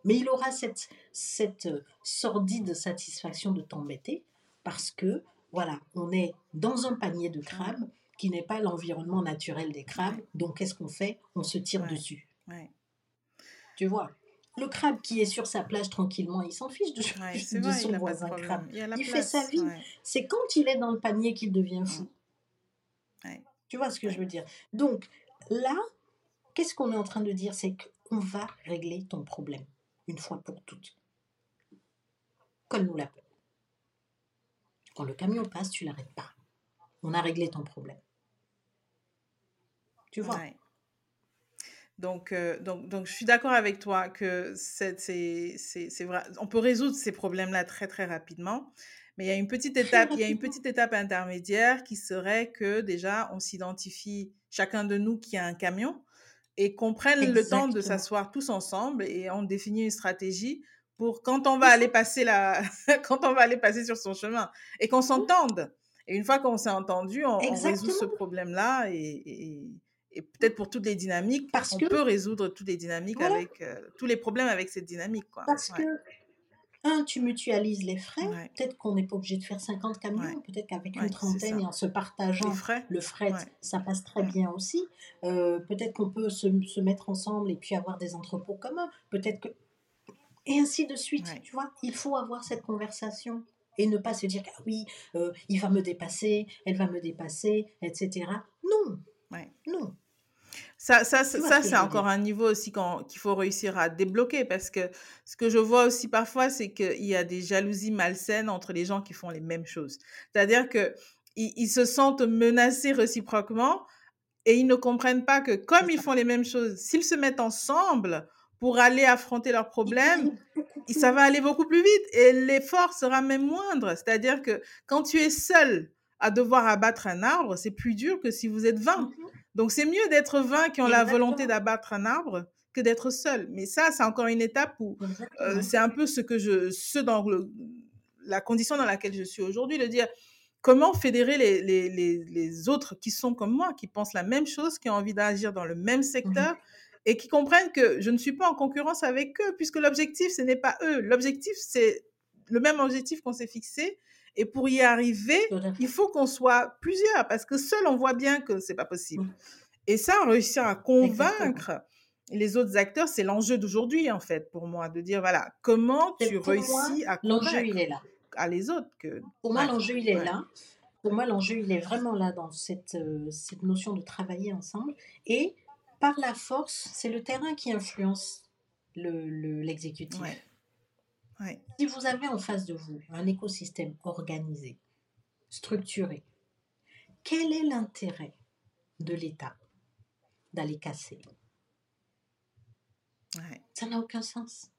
Mais il aura cette, cette euh, sordide satisfaction de t'embêter parce que, voilà, on est dans un panier de crabes qui n'est pas l'environnement naturel des crabes. Donc, qu'est-ce qu'on fait? On se tire dessus. Tu vois le crabe qui est sur sa plage tranquillement, il s'en fiche de, <laughs> son voisin crabe. Il, fait sa vie. C'est quand il est dans le panier qu'il devient fou. Tu vois ce que je veux dire? Donc là, qu'est-ce qu'on est en train de dire? C'est qu'on va régler ton problème une fois pour toutes. Colle-nous la peur. Quand le camion passe, tu l'arrêtes pas. On a réglé ton problème. Tu vois? Donc, euh, donc, donc, je suis d'accord avec toi que c'est, c'est, vrai. On peut résoudre ces problèmes-là très, très rapidement. Mais il y a une petite <laughs> étape, il y a une petite étape intermédiaire qui serait que déjà, on s'identifie chacun de nous qui a un camion et qu'on prenne le temps de s'asseoir tous ensemble et on définit une stratégie pour quand on va aller passer la, <laughs> quand on va aller passer sur son chemin et qu'on s'entende. Et une fois qu'on s'est entendu, on, résout ce problème-là et et peut-être pour toutes les dynamiques, parce on peut résoudre toutes les dynamiques avec euh, tous les problèmes avec cette dynamique. Quoi. Parce que, un, tu mutualises les frais. Peut-être qu'on n'est pas obligé de faire 50 camions. Peut-être qu'avec une trentaine et en se partageant frais. le fret, ça passe très bien aussi. Euh, peut-être qu'on peut se, se, mettre ensemble et puis avoir des entrepôts communs. Peut-être que. Et ainsi de suite. Tu vois, il faut avoir cette conversation et ne pas se dire ah oui, euh, il va me dépasser, elle va me dépasser, etc. Non. Non. Ça, ça, ça, c'est encore un niveau aussi qu'il faut réussir à débloquer parce que ce que je vois aussi parfois, c'est qu'il y a des jalousies malsaines entre les gens qui font les mêmes choses. C'est-à-dire que ils, se sentent menacés réciproquement et ils ne comprennent pas que comme ils font les mêmes choses, s'ils se mettent ensemble pour aller affronter leurs problèmes, <laughs> ça va aller beaucoup plus vite et l'effort sera même moindre. C'est-à-dire que quand tu es seul à devoir abattre un arbre, c'est plus dur que si vous êtes 20. Donc, c'est mieux d'être 20 qui ont la volonté d'abattre un arbre que d'être seul. Mais ça, c'est encore une étape où euh, c'est un peu ce que je, ce dans la condition dans laquelle je suis aujourd'hui, de dire comment fédérer les, les, les, les, autres qui sont comme moi, qui pensent la même chose, qui ont envie d'agir dans le même Mmh secteur et qui comprennent que je ne suis pas en concurrence avec eux, puisque l'objectif, ce n'est pas eux. L'objectif, c'est le même objectif qu'on s'est fixé. Et pour y arriver, il faut qu'on soit plusieurs, parce que seul, on voit bien que c'est pas possible. Et ça, réussir à Exactement. convaincre les autres acteurs, c'est l'enjeu d'aujourd'hui, en fait, pour moi, de dire, voilà, comment tu moi, réussis à il convaincre est là. à les autres que... Pour moi, Ouais, l'enjeu, il est ouais, là. Pour moi, l'enjeu, il est vraiment là dans cette, euh, cette notion de travailler ensemble. Et par la force, c'est le terrain qui influence le- le- l'exécutif. ouais, ouais. Si vous avez en face de vous un écosystème organisé, structuré, quel est l'intérêt de l'État d'aller casser? Ouais. Ça n'a aucun sens.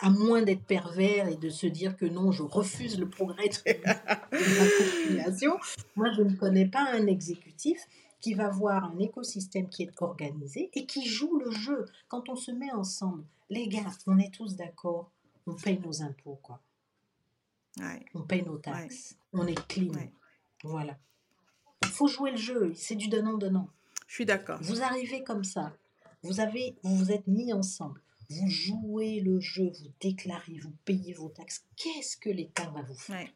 À moins d'être pervers et de se dire que non, je refuse le progrès de <laughs> de la population. Moi, je ne connais pas un exécutif qui va voir un écosystème qui est organisé et qui joue le jeu. Quand on se met ensemble, les gars, on est tous d'accord, on paye nos impôts, quoi. ouais. On paye nos taxes, on est clean. Ouais. Voilà. Il faut jouer le jeu, c'est du donnant-donnant. Je suis d'accord. Vous arrivez comme ça, vous avez, vous vous êtes mis ensemble, vous jouez le jeu, vous déclarez, vous payez vos taxes. Qu'est-ce que l'État va vous faire?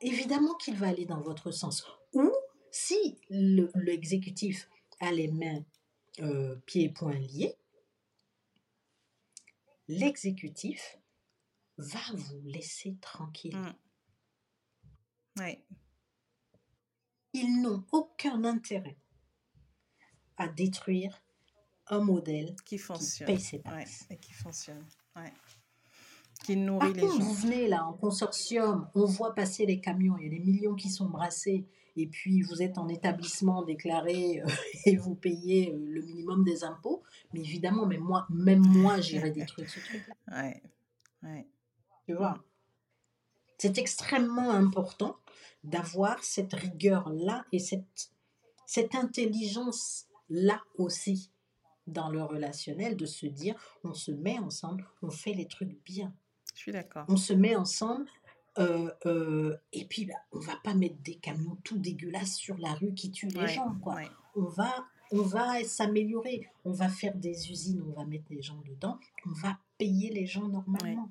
Évidemment qu'il va aller dans votre sens. Ou si le- l'exécutif a les mains, euh, pieds et poings liés, l'exécutif va vous laisser tranquille. Mm. Ouais. Ils n'ont aucun intérêt à détruire un modèle Qui qui fonctionne. paye ses Ouais. taxes. Et qui fonctionne. Ouais. Qui nourrit Par les contre, gens. vous venez là en consortium, on voit passer les camions, il y a des millions qui sont brassés, et puis vous êtes en établissement déclaré euh, <laughs> et vous payez euh, le minimum des impôts. Mais évidemment, même moi, même moi, j'irai détruire ce truc-là. Ouais. Ouais. Tu vois? C'est extrêmement important d'avoir cette rigueur-là et cette, cette intelligence-là aussi dans le relationnel, de se dire, on se met ensemble, on fait les trucs bien. Je suis d'accord. on se met ensemble euh, euh, et puis bah, on va pas mettre des camions tout dégueulasses sur la rue qui tuent les Ouais. gens quoi. Ouais. On va on va s'améliorer, on va faire des usines, on va mettre des gens dedans, on va payer les gens normalement.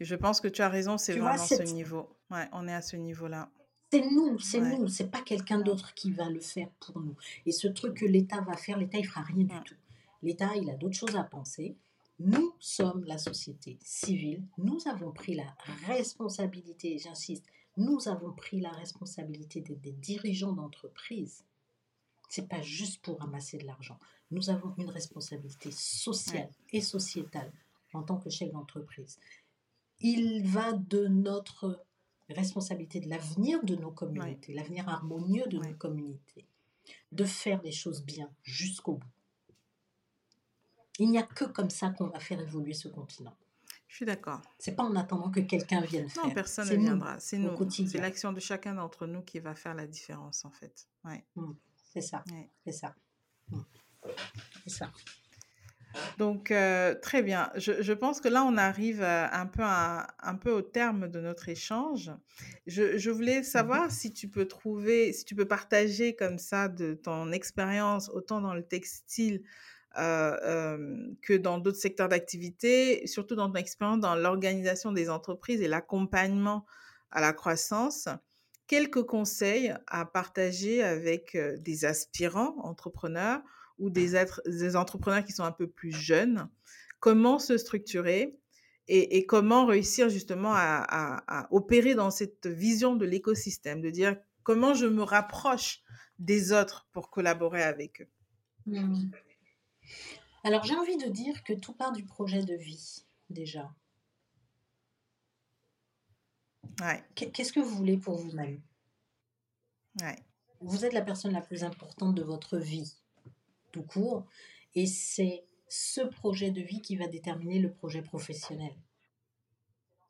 Et je pense que tu as raison, c'est vois, vraiment cette- ce niveau. Ouais, on est à ce niveau-là. C'est nous, c'est nous, c'est pas quelqu'un d'autre qui va le faire pour nous. Et ce truc que l'État va faire, l'État il fera rien du tout. L'État il a d'autres choses à penser. Nous sommes la société civile, nous avons pris la responsabilité, j'insiste, nous avons pris la responsabilité d'être des dirigeants d'entreprise. C'est pas juste pour ramasser de l'argent. Nous avons une responsabilité sociale et sociétale en tant que chef d'entreprise. Il va de notre responsabilité de l'avenir de nos communautés, l'avenir harmonieux de Ouais. nos communautés, de faire les choses bien jusqu'au bout. Il n'y a que comme ça qu'on va faire évoluer ce continent. Je suis d'accord. C'est pas en attendant que quelqu'un vienne faire. Non, personne ne viendra. C'est nous. C'est l'action de chacun d'entre nous qui va faire la différence, en fait. Ouais. C'est ça, Ouais. c'est ça. Mm. C'est ça. Donc, euh, très bien. Je, je pense que là, on arrive euh, un peu, à- un peu au terme de notre échange. Je, je voulais savoir si tu peux trouver, si tu peux partager comme ça de ton expérience, autant dans le textile que dans d'autres secteurs d'activité, surtout dans ton expérience dans l'organisation des entreprises et l'accompagnement à la croissance. Quelques conseils à partager avec euh, des aspirants entrepreneurs ou des, entrepreneurs qui sont un peu plus jeunes, comment se structurer et, comment réussir justement à, opérer dans cette vision de l'écosystème, de dire comment je me rapproche des autres pour collaborer avec eux? Mm. Alors j'ai envie de dire que tout part du projet de vie déjà. Ouais, Qu'est-ce que vous voulez pour vous-même? Ouais, Vous êtes la personne la plus importante de votre vie, tout court, et c'est ce projet de vie qui va déterminer le projet professionnel.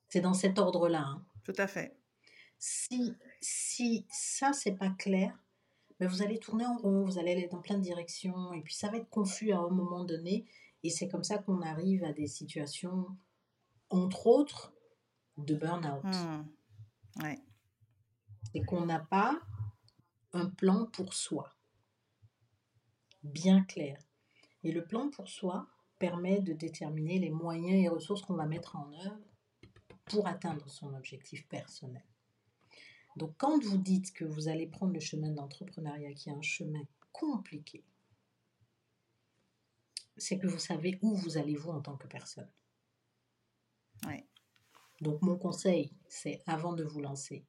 C'est dans cet ordre-là. hein. tout à fait. Si, si ça, c'est pas clair, ben vous allez tourner en rond, vous allez aller dans plein de directions, et puis ça va être confus à un moment donné, et c'est comme ça qu'on arrive à des situations entre autres, de burn-out. Hmm. Ouais. C'est qu'on n'a pas un plan pour soi, bien clair. Et le plan pour soi permet de déterminer les moyens et ressources qu'on va mettre en œuvre pour atteindre son objectif personnel. Donc quand vous dites que vous allez prendre le chemin d'entrepreneuriat, qui est un chemin compliqué, c'est que vous savez où vous allez vous en tant que personne. Ouais. Donc mon conseil, c'est avant de vous lancer,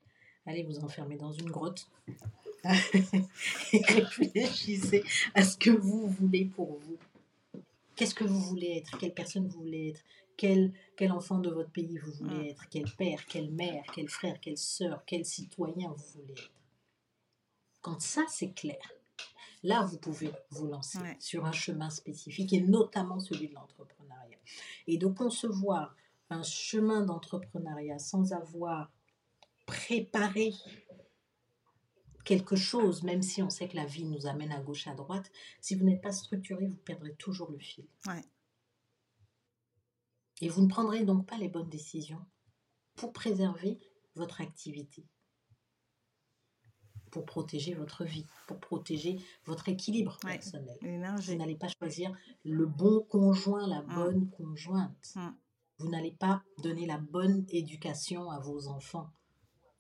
allez vous enfermer dans une grotte <laughs> et réfléchissez à ce que vous voulez pour vous. Qu'est-ce que vous voulez être? Quelle personne vous voulez être? Quel, quel enfant de votre pays vous voulez être? Quel père, quelle mère, quel frère, quelle sœur, quel citoyen vous voulez être? Quand ça c'est clair, là vous pouvez vous lancer Ouais. sur un chemin spécifique et notamment celui de l'entrepreneuriat. Et de concevoir un chemin d'entrepreneuriat sans avoir préparé quelque chose, même si on sait que la vie nous amène à gauche, à droite, si vous n'êtes pas structuré, vous perdrez toujours le fil. Ouais. Et vous ne prendrez donc pas les bonnes décisions pour préserver votre activité, pour protéger votre vie, pour protéger votre équilibre Ouais. personnel. Vous n'allez pas choisir le bon conjoint, la Mm. bonne conjointe. Mm. Vous n'allez pas donner la bonne éducation à vos enfants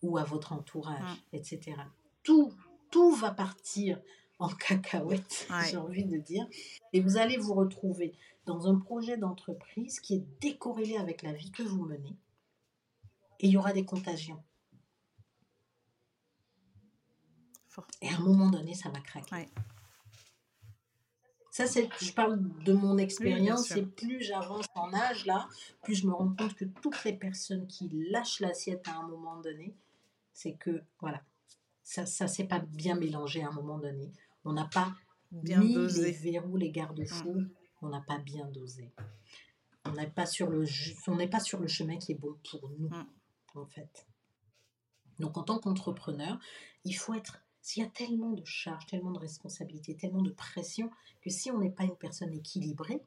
ou à votre entourage, Mm. etc. Tout, tout va partir en <laughs> cacahuète, Ouais. j'ai envie de dire. Et vous allez vous retrouver dans un projet d'entreprise qui est décorrélé avec la vie que vous menez. Et il y aura des contagions. Fort. Et à un moment donné, ça va craquer. Ouais. Ça, c'est, je parle de mon expérience, et plus j'avance en âge, là, plus je me rends compte que toutes les personnes qui lâchent l'assiette à un moment donné, c'est que, voilà, ça ça s'est pas bien mélangé à un moment donné. On n'a pas Bien mis les verrous, les garde-fous, on n'a pas bien dosé. On n'est pas sur le on n'est pas sur le chemin qui est bon pour nous, Mm. en fait. Donc en tant qu'entrepreneur, il faut être s'il y a tellement de charges, tellement de responsabilités, tellement de pression que si on n'est pas une personne équilibrée,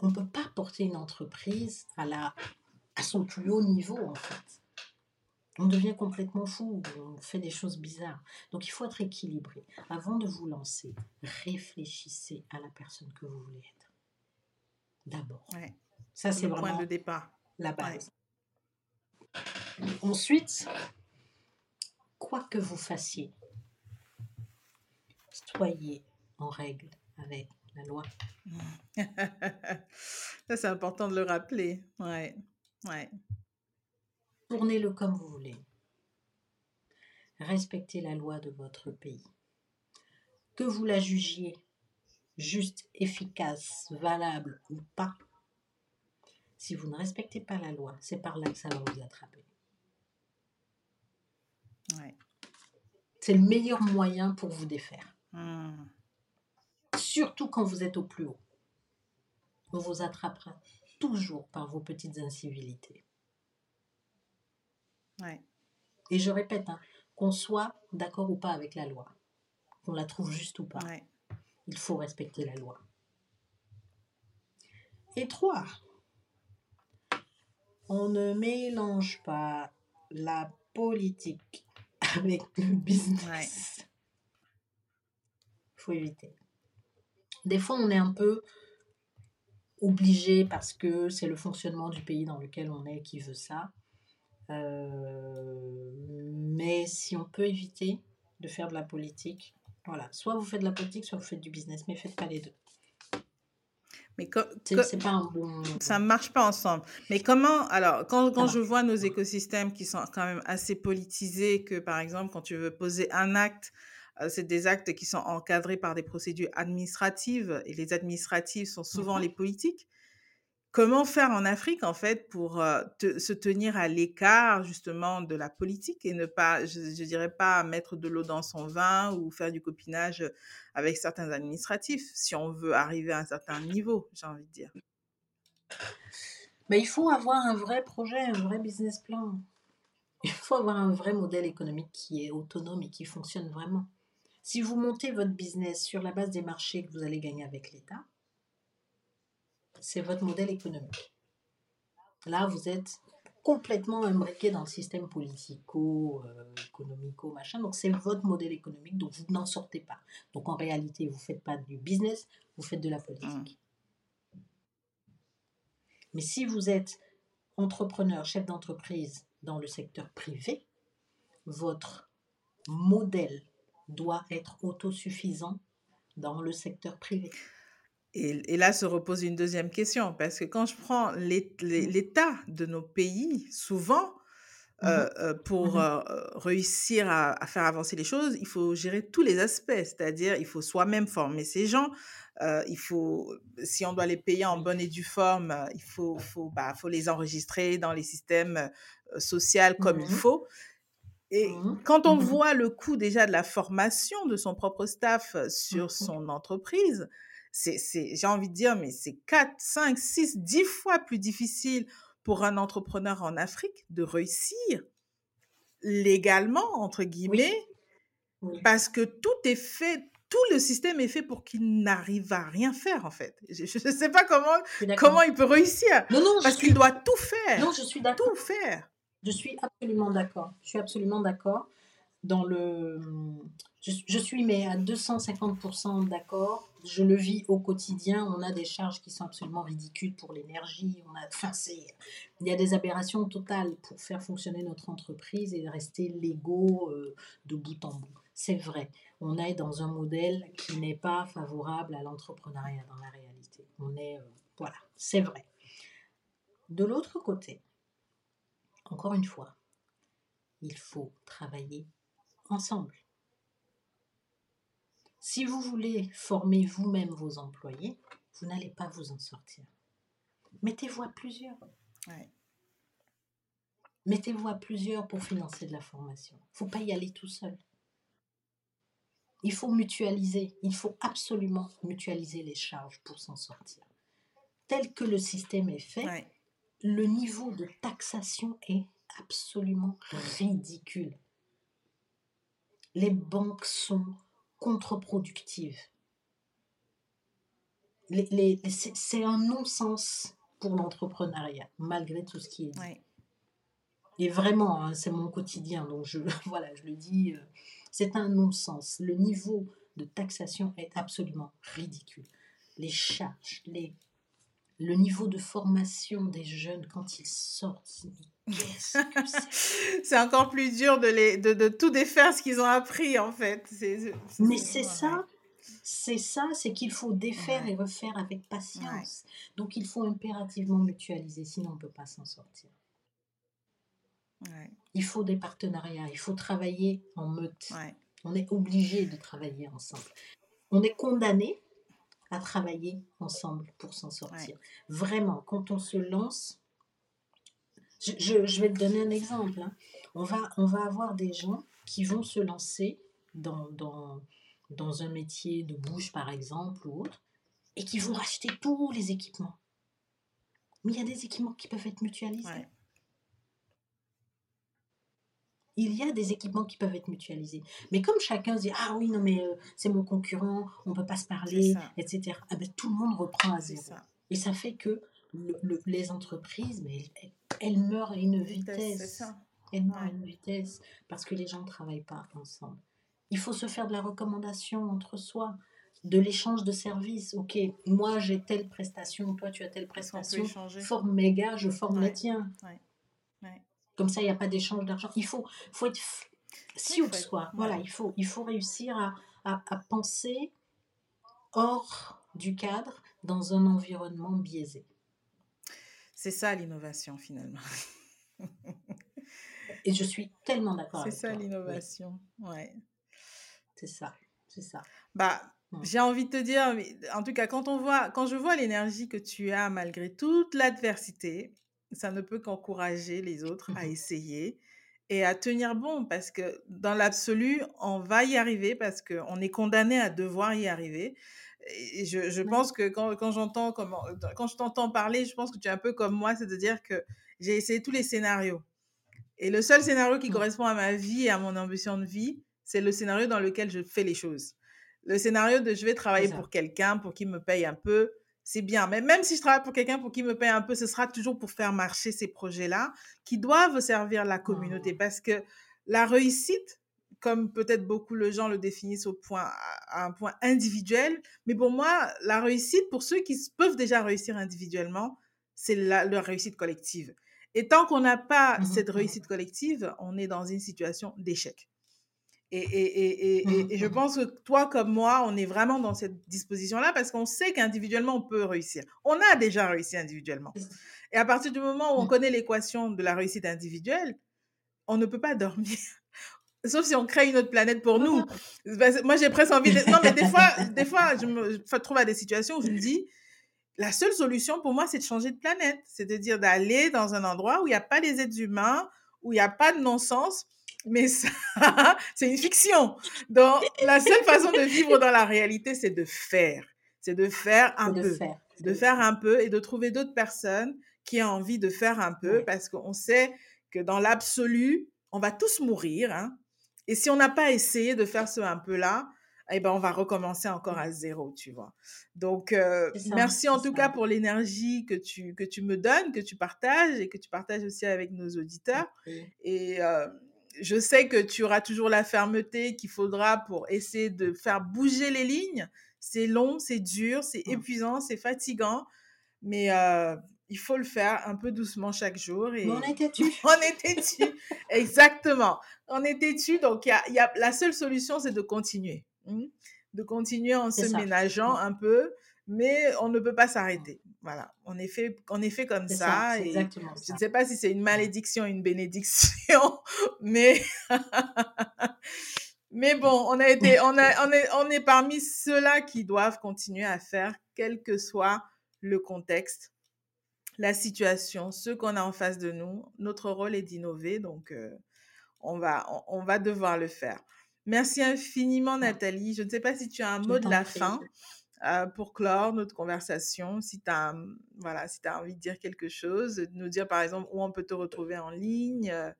on ne peut pas porter une entreprise à la à son plus haut niveau en fait. On devient complètement fou, on fait des choses bizarres. Donc il faut être équilibré. Avant de vous lancer, réfléchissez à la personne que vous voulez être. D'abord. Ouais. Ça, c'est le point vraiment de départ. la base. Ensuite, quoi que vous fassiez, soyez en règle avec la loi. <laughs> Ça, c'est important de le rappeler. Ouais. Ouais. Tournez-le comme vous voulez. Respectez la loi de votre pays. Que vous la jugiez juste, efficace, valable ou pas, si vous ne respectez pas la loi, c'est par là que ça va vous attraper. Ouais. C'est le meilleur moyen pour vous défaire. Hmm. Surtout quand vous êtes au plus haut. On vous attrapera toujours par vos petites incivilités. Ouais. Et je répète, hein, qu'on soit d'accord ou pas avec la loi, qu'on la trouve juste ou pas, Ouais. il faut respecter la loi. Et trois, on ne mélange pas la politique <laughs> avec le business. Il faut éviter. Des fois, on est un peu obligé parce que c'est le fonctionnement du pays dans lequel on est qui veut ça. Euh, mais si on peut éviter de faire de la politique, voilà, soit vous faites de la politique, soit vous faites du business, mais faites pas les deux. Mais C'est pas un bon. ça ne marche pas ensemble. Mais comment, alors, quand, quand je vois nos écosystèmes qui sont quand même assez politisés, que par exemple, quand tu veux poser un acte, euh, c'est des actes qui sont encadrés par des procédures administratives, et les administratives sont souvent Mhm. les politiques. Comment faire en Afrique, en fait, pour se tenir à l'écart, justement, de la politique et ne pas, je, je dirais pas mettre de l'eau dans son vin ou faire du copinage avec certains administratifs, si on veut arriver à un certain niveau, j'ai envie de dire? Mais il faut avoir un vrai projet, un vrai business plan. Il faut avoir un vrai modèle économique qui est autonome et qui fonctionne vraiment. Si vous montez votre business sur la base des marchés que vous allez gagner avec l'État, c'est votre modèle économique. Là, vous êtes complètement imbriqué dans le système politico, euh, économico, machin. Donc, c'est votre modèle économique, donc vous n'en sortez pas. Donc, en réalité, vous ne faites pas du business, vous faites de la politique. Mais si vous êtes entrepreneur, chef d'entreprise dans le secteur privé, votre modèle doit être autosuffisant dans le secteur privé. Et, là se repose une deuxième question, parce que quand je prends l'état de nos pays, souvent, mmh euh, euh, pour mmh euh, réussir à, faire avancer les choses, il faut gérer tous les aspects, c'est-à-dire il faut soi-même former ces gens, il faut, si on doit les payer en bonne et due forme, il faut, faut, bah, faut les enregistrer dans les systèmes sociaux comme il mmh faut. Et quand on voit le coût déjà de la formation de son propre staff sur son entreprise, c'est, j'ai envie de dire, mais c'est 4, 5, 6, 10 fois plus difficile pour un entrepreneur en Afrique de réussir légalement, entre guillemets, parce que tout est fait, tout le système est fait pour qu'il n'arrive à rien faire, en fait. Je ne sais pas comment, comment il peut réussir. Non, non, parce qu'il doit tout faire. Non, je suis d'accord. Tout faire. Je suis absolument d'accord. Je suis absolument d'accord. Dans le, je, suis mais à 250% d'accord. Je le vis au quotidien. On a des charges qui sont absolument ridicules pour l'énergie. On a, il y a des aberrations totales pour faire fonctionner notre entreprise et rester légaux euh, de bout en bout. C'est vrai. On est dans un modèle qui n'est pas favorable à l'entrepreneuriat dans la réalité. On est, euh, voilà, c'est vrai. De l'autre côté, encore une fois, il faut travailler ensemble. Si vous voulez former vous-même vos employés, vous n'allez pas vous en sortir. Mettez-vous à plusieurs. Mettez-vous à plusieurs pour financer de la formation. Il ne faut pas y aller tout seul. Il faut mutualiser. Il faut absolument mutualiser les charges pour s'en sortir. Tel que le système est fait, le niveau de taxation est absolument ridicule. Les banques sont contre-productives. c'est un non-sens pour l'entrepreneuriat, malgré tout ce qui est dit. Et vraiment, hein, c'est mon quotidien, donc je, <laughs> voilà, je le dis, euh, c'est un non-sens. Le niveau de taxation est absolument ridicule. Les charges, les le niveau de formation des jeunes quand ils sortent, <laughs> c'est encore plus dur de, les, de, de tout défaire ce qu'ils ont appris en fait. Mais c'est ça, c'est ça, c'est qu'il faut défaire et refaire avec patience. Donc il faut impérativement mutualiser, sinon on ne peut pas s'en sortir. Il faut des partenariats, il faut travailler en meute. On est obligé de travailler ensemble. On est condamné à travailler ensemble pour s'en sortir. Vraiment, quand on se lance, je, je, vais te donner un exemple. Hein. On, va, on va avoir des gens qui vont se lancer dans, dans, dans un métier de bouche, par exemple, ou autre, et qui vont acheter tous les équipements. Mais il y a des équipements qui peuvent être mutualisés il y a des équipements qui peuvent être mutualisés. Mais comme chacun se dit Ah oui, non, mais euh, c'est mon concurrent, on ne peut pas se parler, etc., ah ben, tout le monde reprend à zéro. Et ça fait que les entreprises, mais elles, meurent à une vitesse. Elles meurent à une vitesse parce que les gens ne travaillent pas ensemble. Il faut se faire de la recommandation entre soi de l'échange de services. Ok, moi j'ai telle prestation, toi tu as telle prestation. Forme mes gars, je forme les tiens. Comme ça, il n'y a pas d'échange d'argent. Il faut, faut être si de soi. Voilà, il faut, il faut réussir à, à, penser hors du cadre dans un environnement biaisé. C'est ça l'innovation finalement. <laughs> Et je suis tellement d'accord. C'est ça l'innovation, ouais. C'est ça, c'est ça. Bah, mmh. j'ai envie de te dire, en tout cas, quand on voit, quand je vois l'énergie que tu as malgré toute l'adversité, ça ne peut qu'encourager les autres à mmh essayer et à tenir bon parce que dans l'absolu, on va y arriver parce qu'on est condamné à devoir y arriver. Et je, je pense que quand, quand j'entends comment, quand je t'entends parler, je pense que tu es un peu comme moi, c'est de dire que j'ai essayé tous les scénarios. Et le seul scénario qui correspond à ma vie et à mon ambition de vie, c'est le scénario dans lequel je fais les choses. Le scénario de je vais travailler pour quelqu'un, pour qu'il me paye un peu, c'est bien. Mais même si je travaille pour quelqu'un pour qui me paye un peu, ce sera toujours pour faire marcher ces projets-là qui doivent servir la communauté. Mmh. Parce que la réussite, comme peut-être beaucoup de gens le définissent au point, à un point individuel, mais pour moi, la réussite, pour ceux qui peuvent déjà réussir individuellement, c'est la, leur réussite collective. Et tant qu'on n'a pas mmh cette mmh réussite collective, on est dans une situation d'échec. Et, et, et, et, je <laughs> pense que toi comme moi, on est vraiment dans cette disposition-là parce qu'on sait qu'individuellement, on peut réussir. On a déjà réussi individuellement. Et à partir du moment où on connaît l'équation de la réussite individuelle, on ne peut pas dormir. <laughs> Sauf si on crée une autre planète pour nous. <laughs> Moi, j'ai presque envie de... Non, mais des fois, des fois, je me trouve à des situations où je me dis, la seule solution pour moi, c'est de changer de planète. C'est-à-dire d'aller dans un endroit où il n'y a pas les êtres humains, où il n'y a pas de non-sens. Mais ça, <laughs> c'est une fiction. Donc, la seule façon de vivre dans la réalité, c'est de faire. C'est de faire un peu. De faire un peu et de trouver d'autres personnes qui ont envie de faire un peu parce qu'on sait que dans l'absolu, on va tous mourir. Hein. Et si on n'a pas essayé de faire ce un peu-là, eh ben, on va recommencer encore à zéro, tu vois. Donc, euh, merci en tout cas pour l'énergie que tu, que tu me donnes, que tu partages et que tu partages aussi avec nos auditeurs. Et euh, je sais que tu auras toujours la fermeté qu'il faudra pour essayer de faire bouger les lignes. C'est long, c'est dur, c'est mmh. épuisant, c'est fatigant, mais euh, il faut le faire un peu doucement chaque jour. Et... on était tu on tu Exactement. On était tu Donc, y y a, la seule solution, c'est de continuer. Mmh, de continuer en se ménageant mmh. un peu, mais on ne peut pas s'arrêter. Voilà, on est fait, on est fait comme ça. et je ne sais pas si c'est une malédiction, une bénédiction, <laughs> mais <laughs> mais bon, on a été, on a, on est, on est parmi ceux-là qui doivent continuer à faire, quel que soit le contexte, la situation, ce qu'on a en face de nous. Notre rôle est d'innover, donc euh, on va, on va devoir le faire. Merci infiniment, Nathalie. Je ne sais pas si tu as un mot de la fin euh, pour clore notre conversation. Si tu as, voilà, si envie de dire quelque chose, de nous dire par exemple où on peut te retrouver en ligne, euh,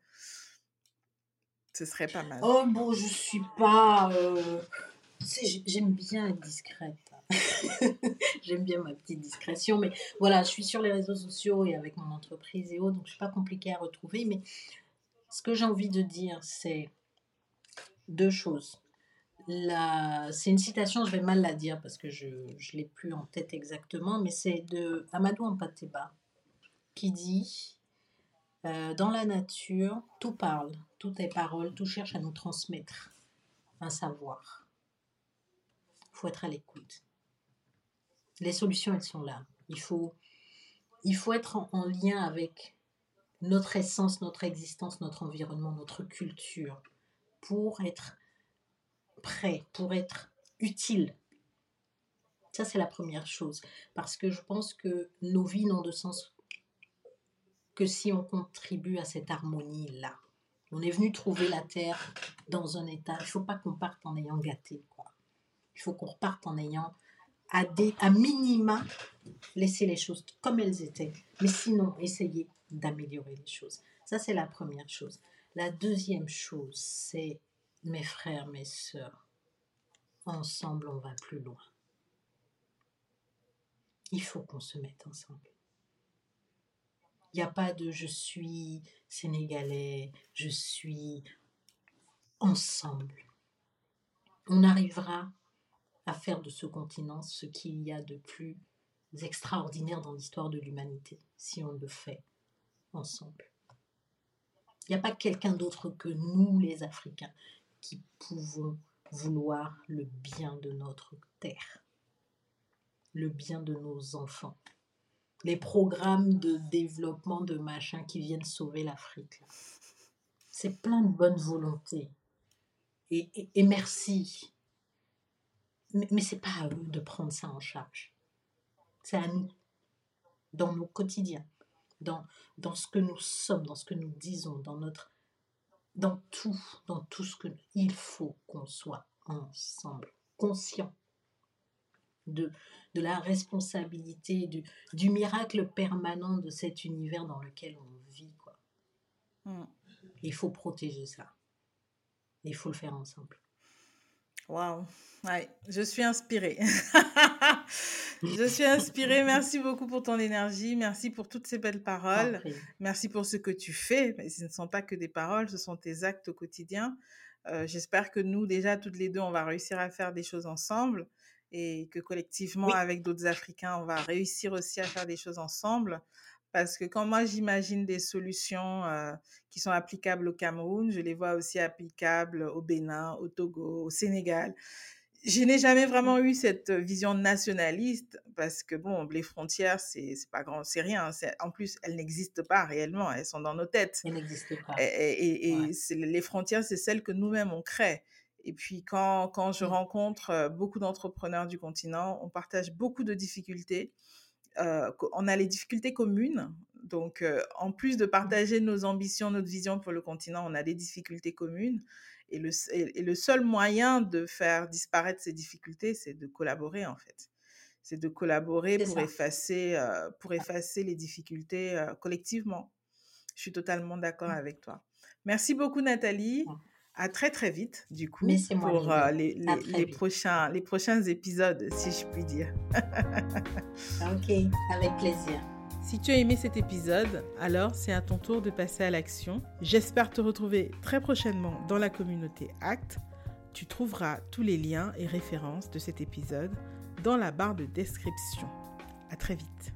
ce serait pas mal. Oh bon, je suis pas. Euh, j'aime bien être discrète. <laughs> J'aime bien ma petite discrétion, mais voilà, je suis sur les réseaux sociaux et avec mon entreprise et autres, donc je suis pas compliquée à retrouver. Mais ce que j'ai envie de dire, c'est deux choses. C'est une citation, je vais mal la dire parce que je ne l'ai plus en tête exactement, mais c'est de Amadou Ampateba qui dit euh, Dans la nature, tout parle, tout est parole, tout cherche à nous transmettre un savoir. Il faut être à l'écoute. Les solutions, elles sont là. Il faut, il faut être en lien avec notre essence, notre existence, notre environnement, notre culture, pour être prêt, pour être utile. Ça, c'est la première chose. Parce que je pense que nos vies n'ont de sens que si on contribue à cette harmonie-là. On est venu trouver la Terre dans un état. Il ne faut pas qu'on parte en ayant gâté. Quoi. Il faut qu'on reparte en ayant, à, des, à minima, laissé les choses comme elles étaient. Mais sinon, essayer d'améliorer les choses. Ça, c'est la première chose. La deuxième chose, c'est mes frères, mes sœurs, ensemble on va plus loin. Il faut qu'on se mette ensemble. Il n'y a pas de je suis sénégalais, je suis ensemble. On arrivera à faire de ce continent ce qu'il y a de plus extraordinaire dans l'histoire de l'humanité, si on le fait ensemble. Il n'y a pas quelqu'un d'autre que nous, les Africains, qui pouvons vouloir le bien de notre terre, le bien de nos enfants. Les programmes de développement de machin qui viennent sauver l'Afrique. C'est plein de bonne volonté. Et, merci. Mais, mais c'est pas à eux de prendre ça en charge. C'est à nous, dans nos quotidiens, dans, dans ce que nous sommes, dans ce que nous disons, dans notre dans tout, dans tout ce que il faut qu'on soit ensemble, conscient de, de la responsabilité, du, du miracle permanent de cet univers dans lequel on vit. Quoi. Mm. Il faut protéger ça. Il faut le faire ensemble. Waouh, ouais, je suis inspirée. <laughs> Je suis inspirée. Merci beaucoup pour ton énergie. Merci pour toutes ces belles paroles. Merci pour ce que tu fais. Ce ne sont pas que des paroles, ce sont tes actes au quotidien. Euh, j'espère que nous, déjà, toutes les deux, on va réussir à faire des choses ensemble et que collectivement, avec d'autres Africains, on va réussir aussi à faire des choses ensemble. Parce que quand moi, j'imagine des solutions euh, qui sont applicables au Cameroun, je les vois aussi applicables au Bénin, au Togo, au Sénégal je n'ai jamais vraiment eu cette vision nationaliste parce que bon, les frontières, c'est pas grand, c'est rien. En plus, elles n'existent pas réellement, elles sont dans nos têtes. Elles n'existent pas. Et, les frontières, c'est celles que nous-mêmes on crée. Et puis quand, quand je mmh. rencontre beaucoup d'entrepreneurs du continent, on partage beaucoup de difficultés. Euh, on a les difficultés communes. Donc, en plus de mmh. partager nos ambitions, notre vision pour le continent, on a des difficultés communes. Et le, et le seul moyen de faire disparaître ces difficultés, c'est de collaborer en fait. C'est de collaborer pour effacer, euh, pour effacer les difficultés euh, collectivement. Je suis totalement d'accord mmh. avec toi. Merci beaucoup Nathalie. Mmh. À très très vite du coup pour euh, les, les, prochains, les prochains épisodes si je puis dire. ok, avec plaisir. Si tu as aimé cet épisode, alors c'est à ton tour de passer à l'action. J'espère te retrouver très prochainement dans la communauté ACT. Tu trouveras tous les liens et références de cet épisode dans la barre de description. À très vite.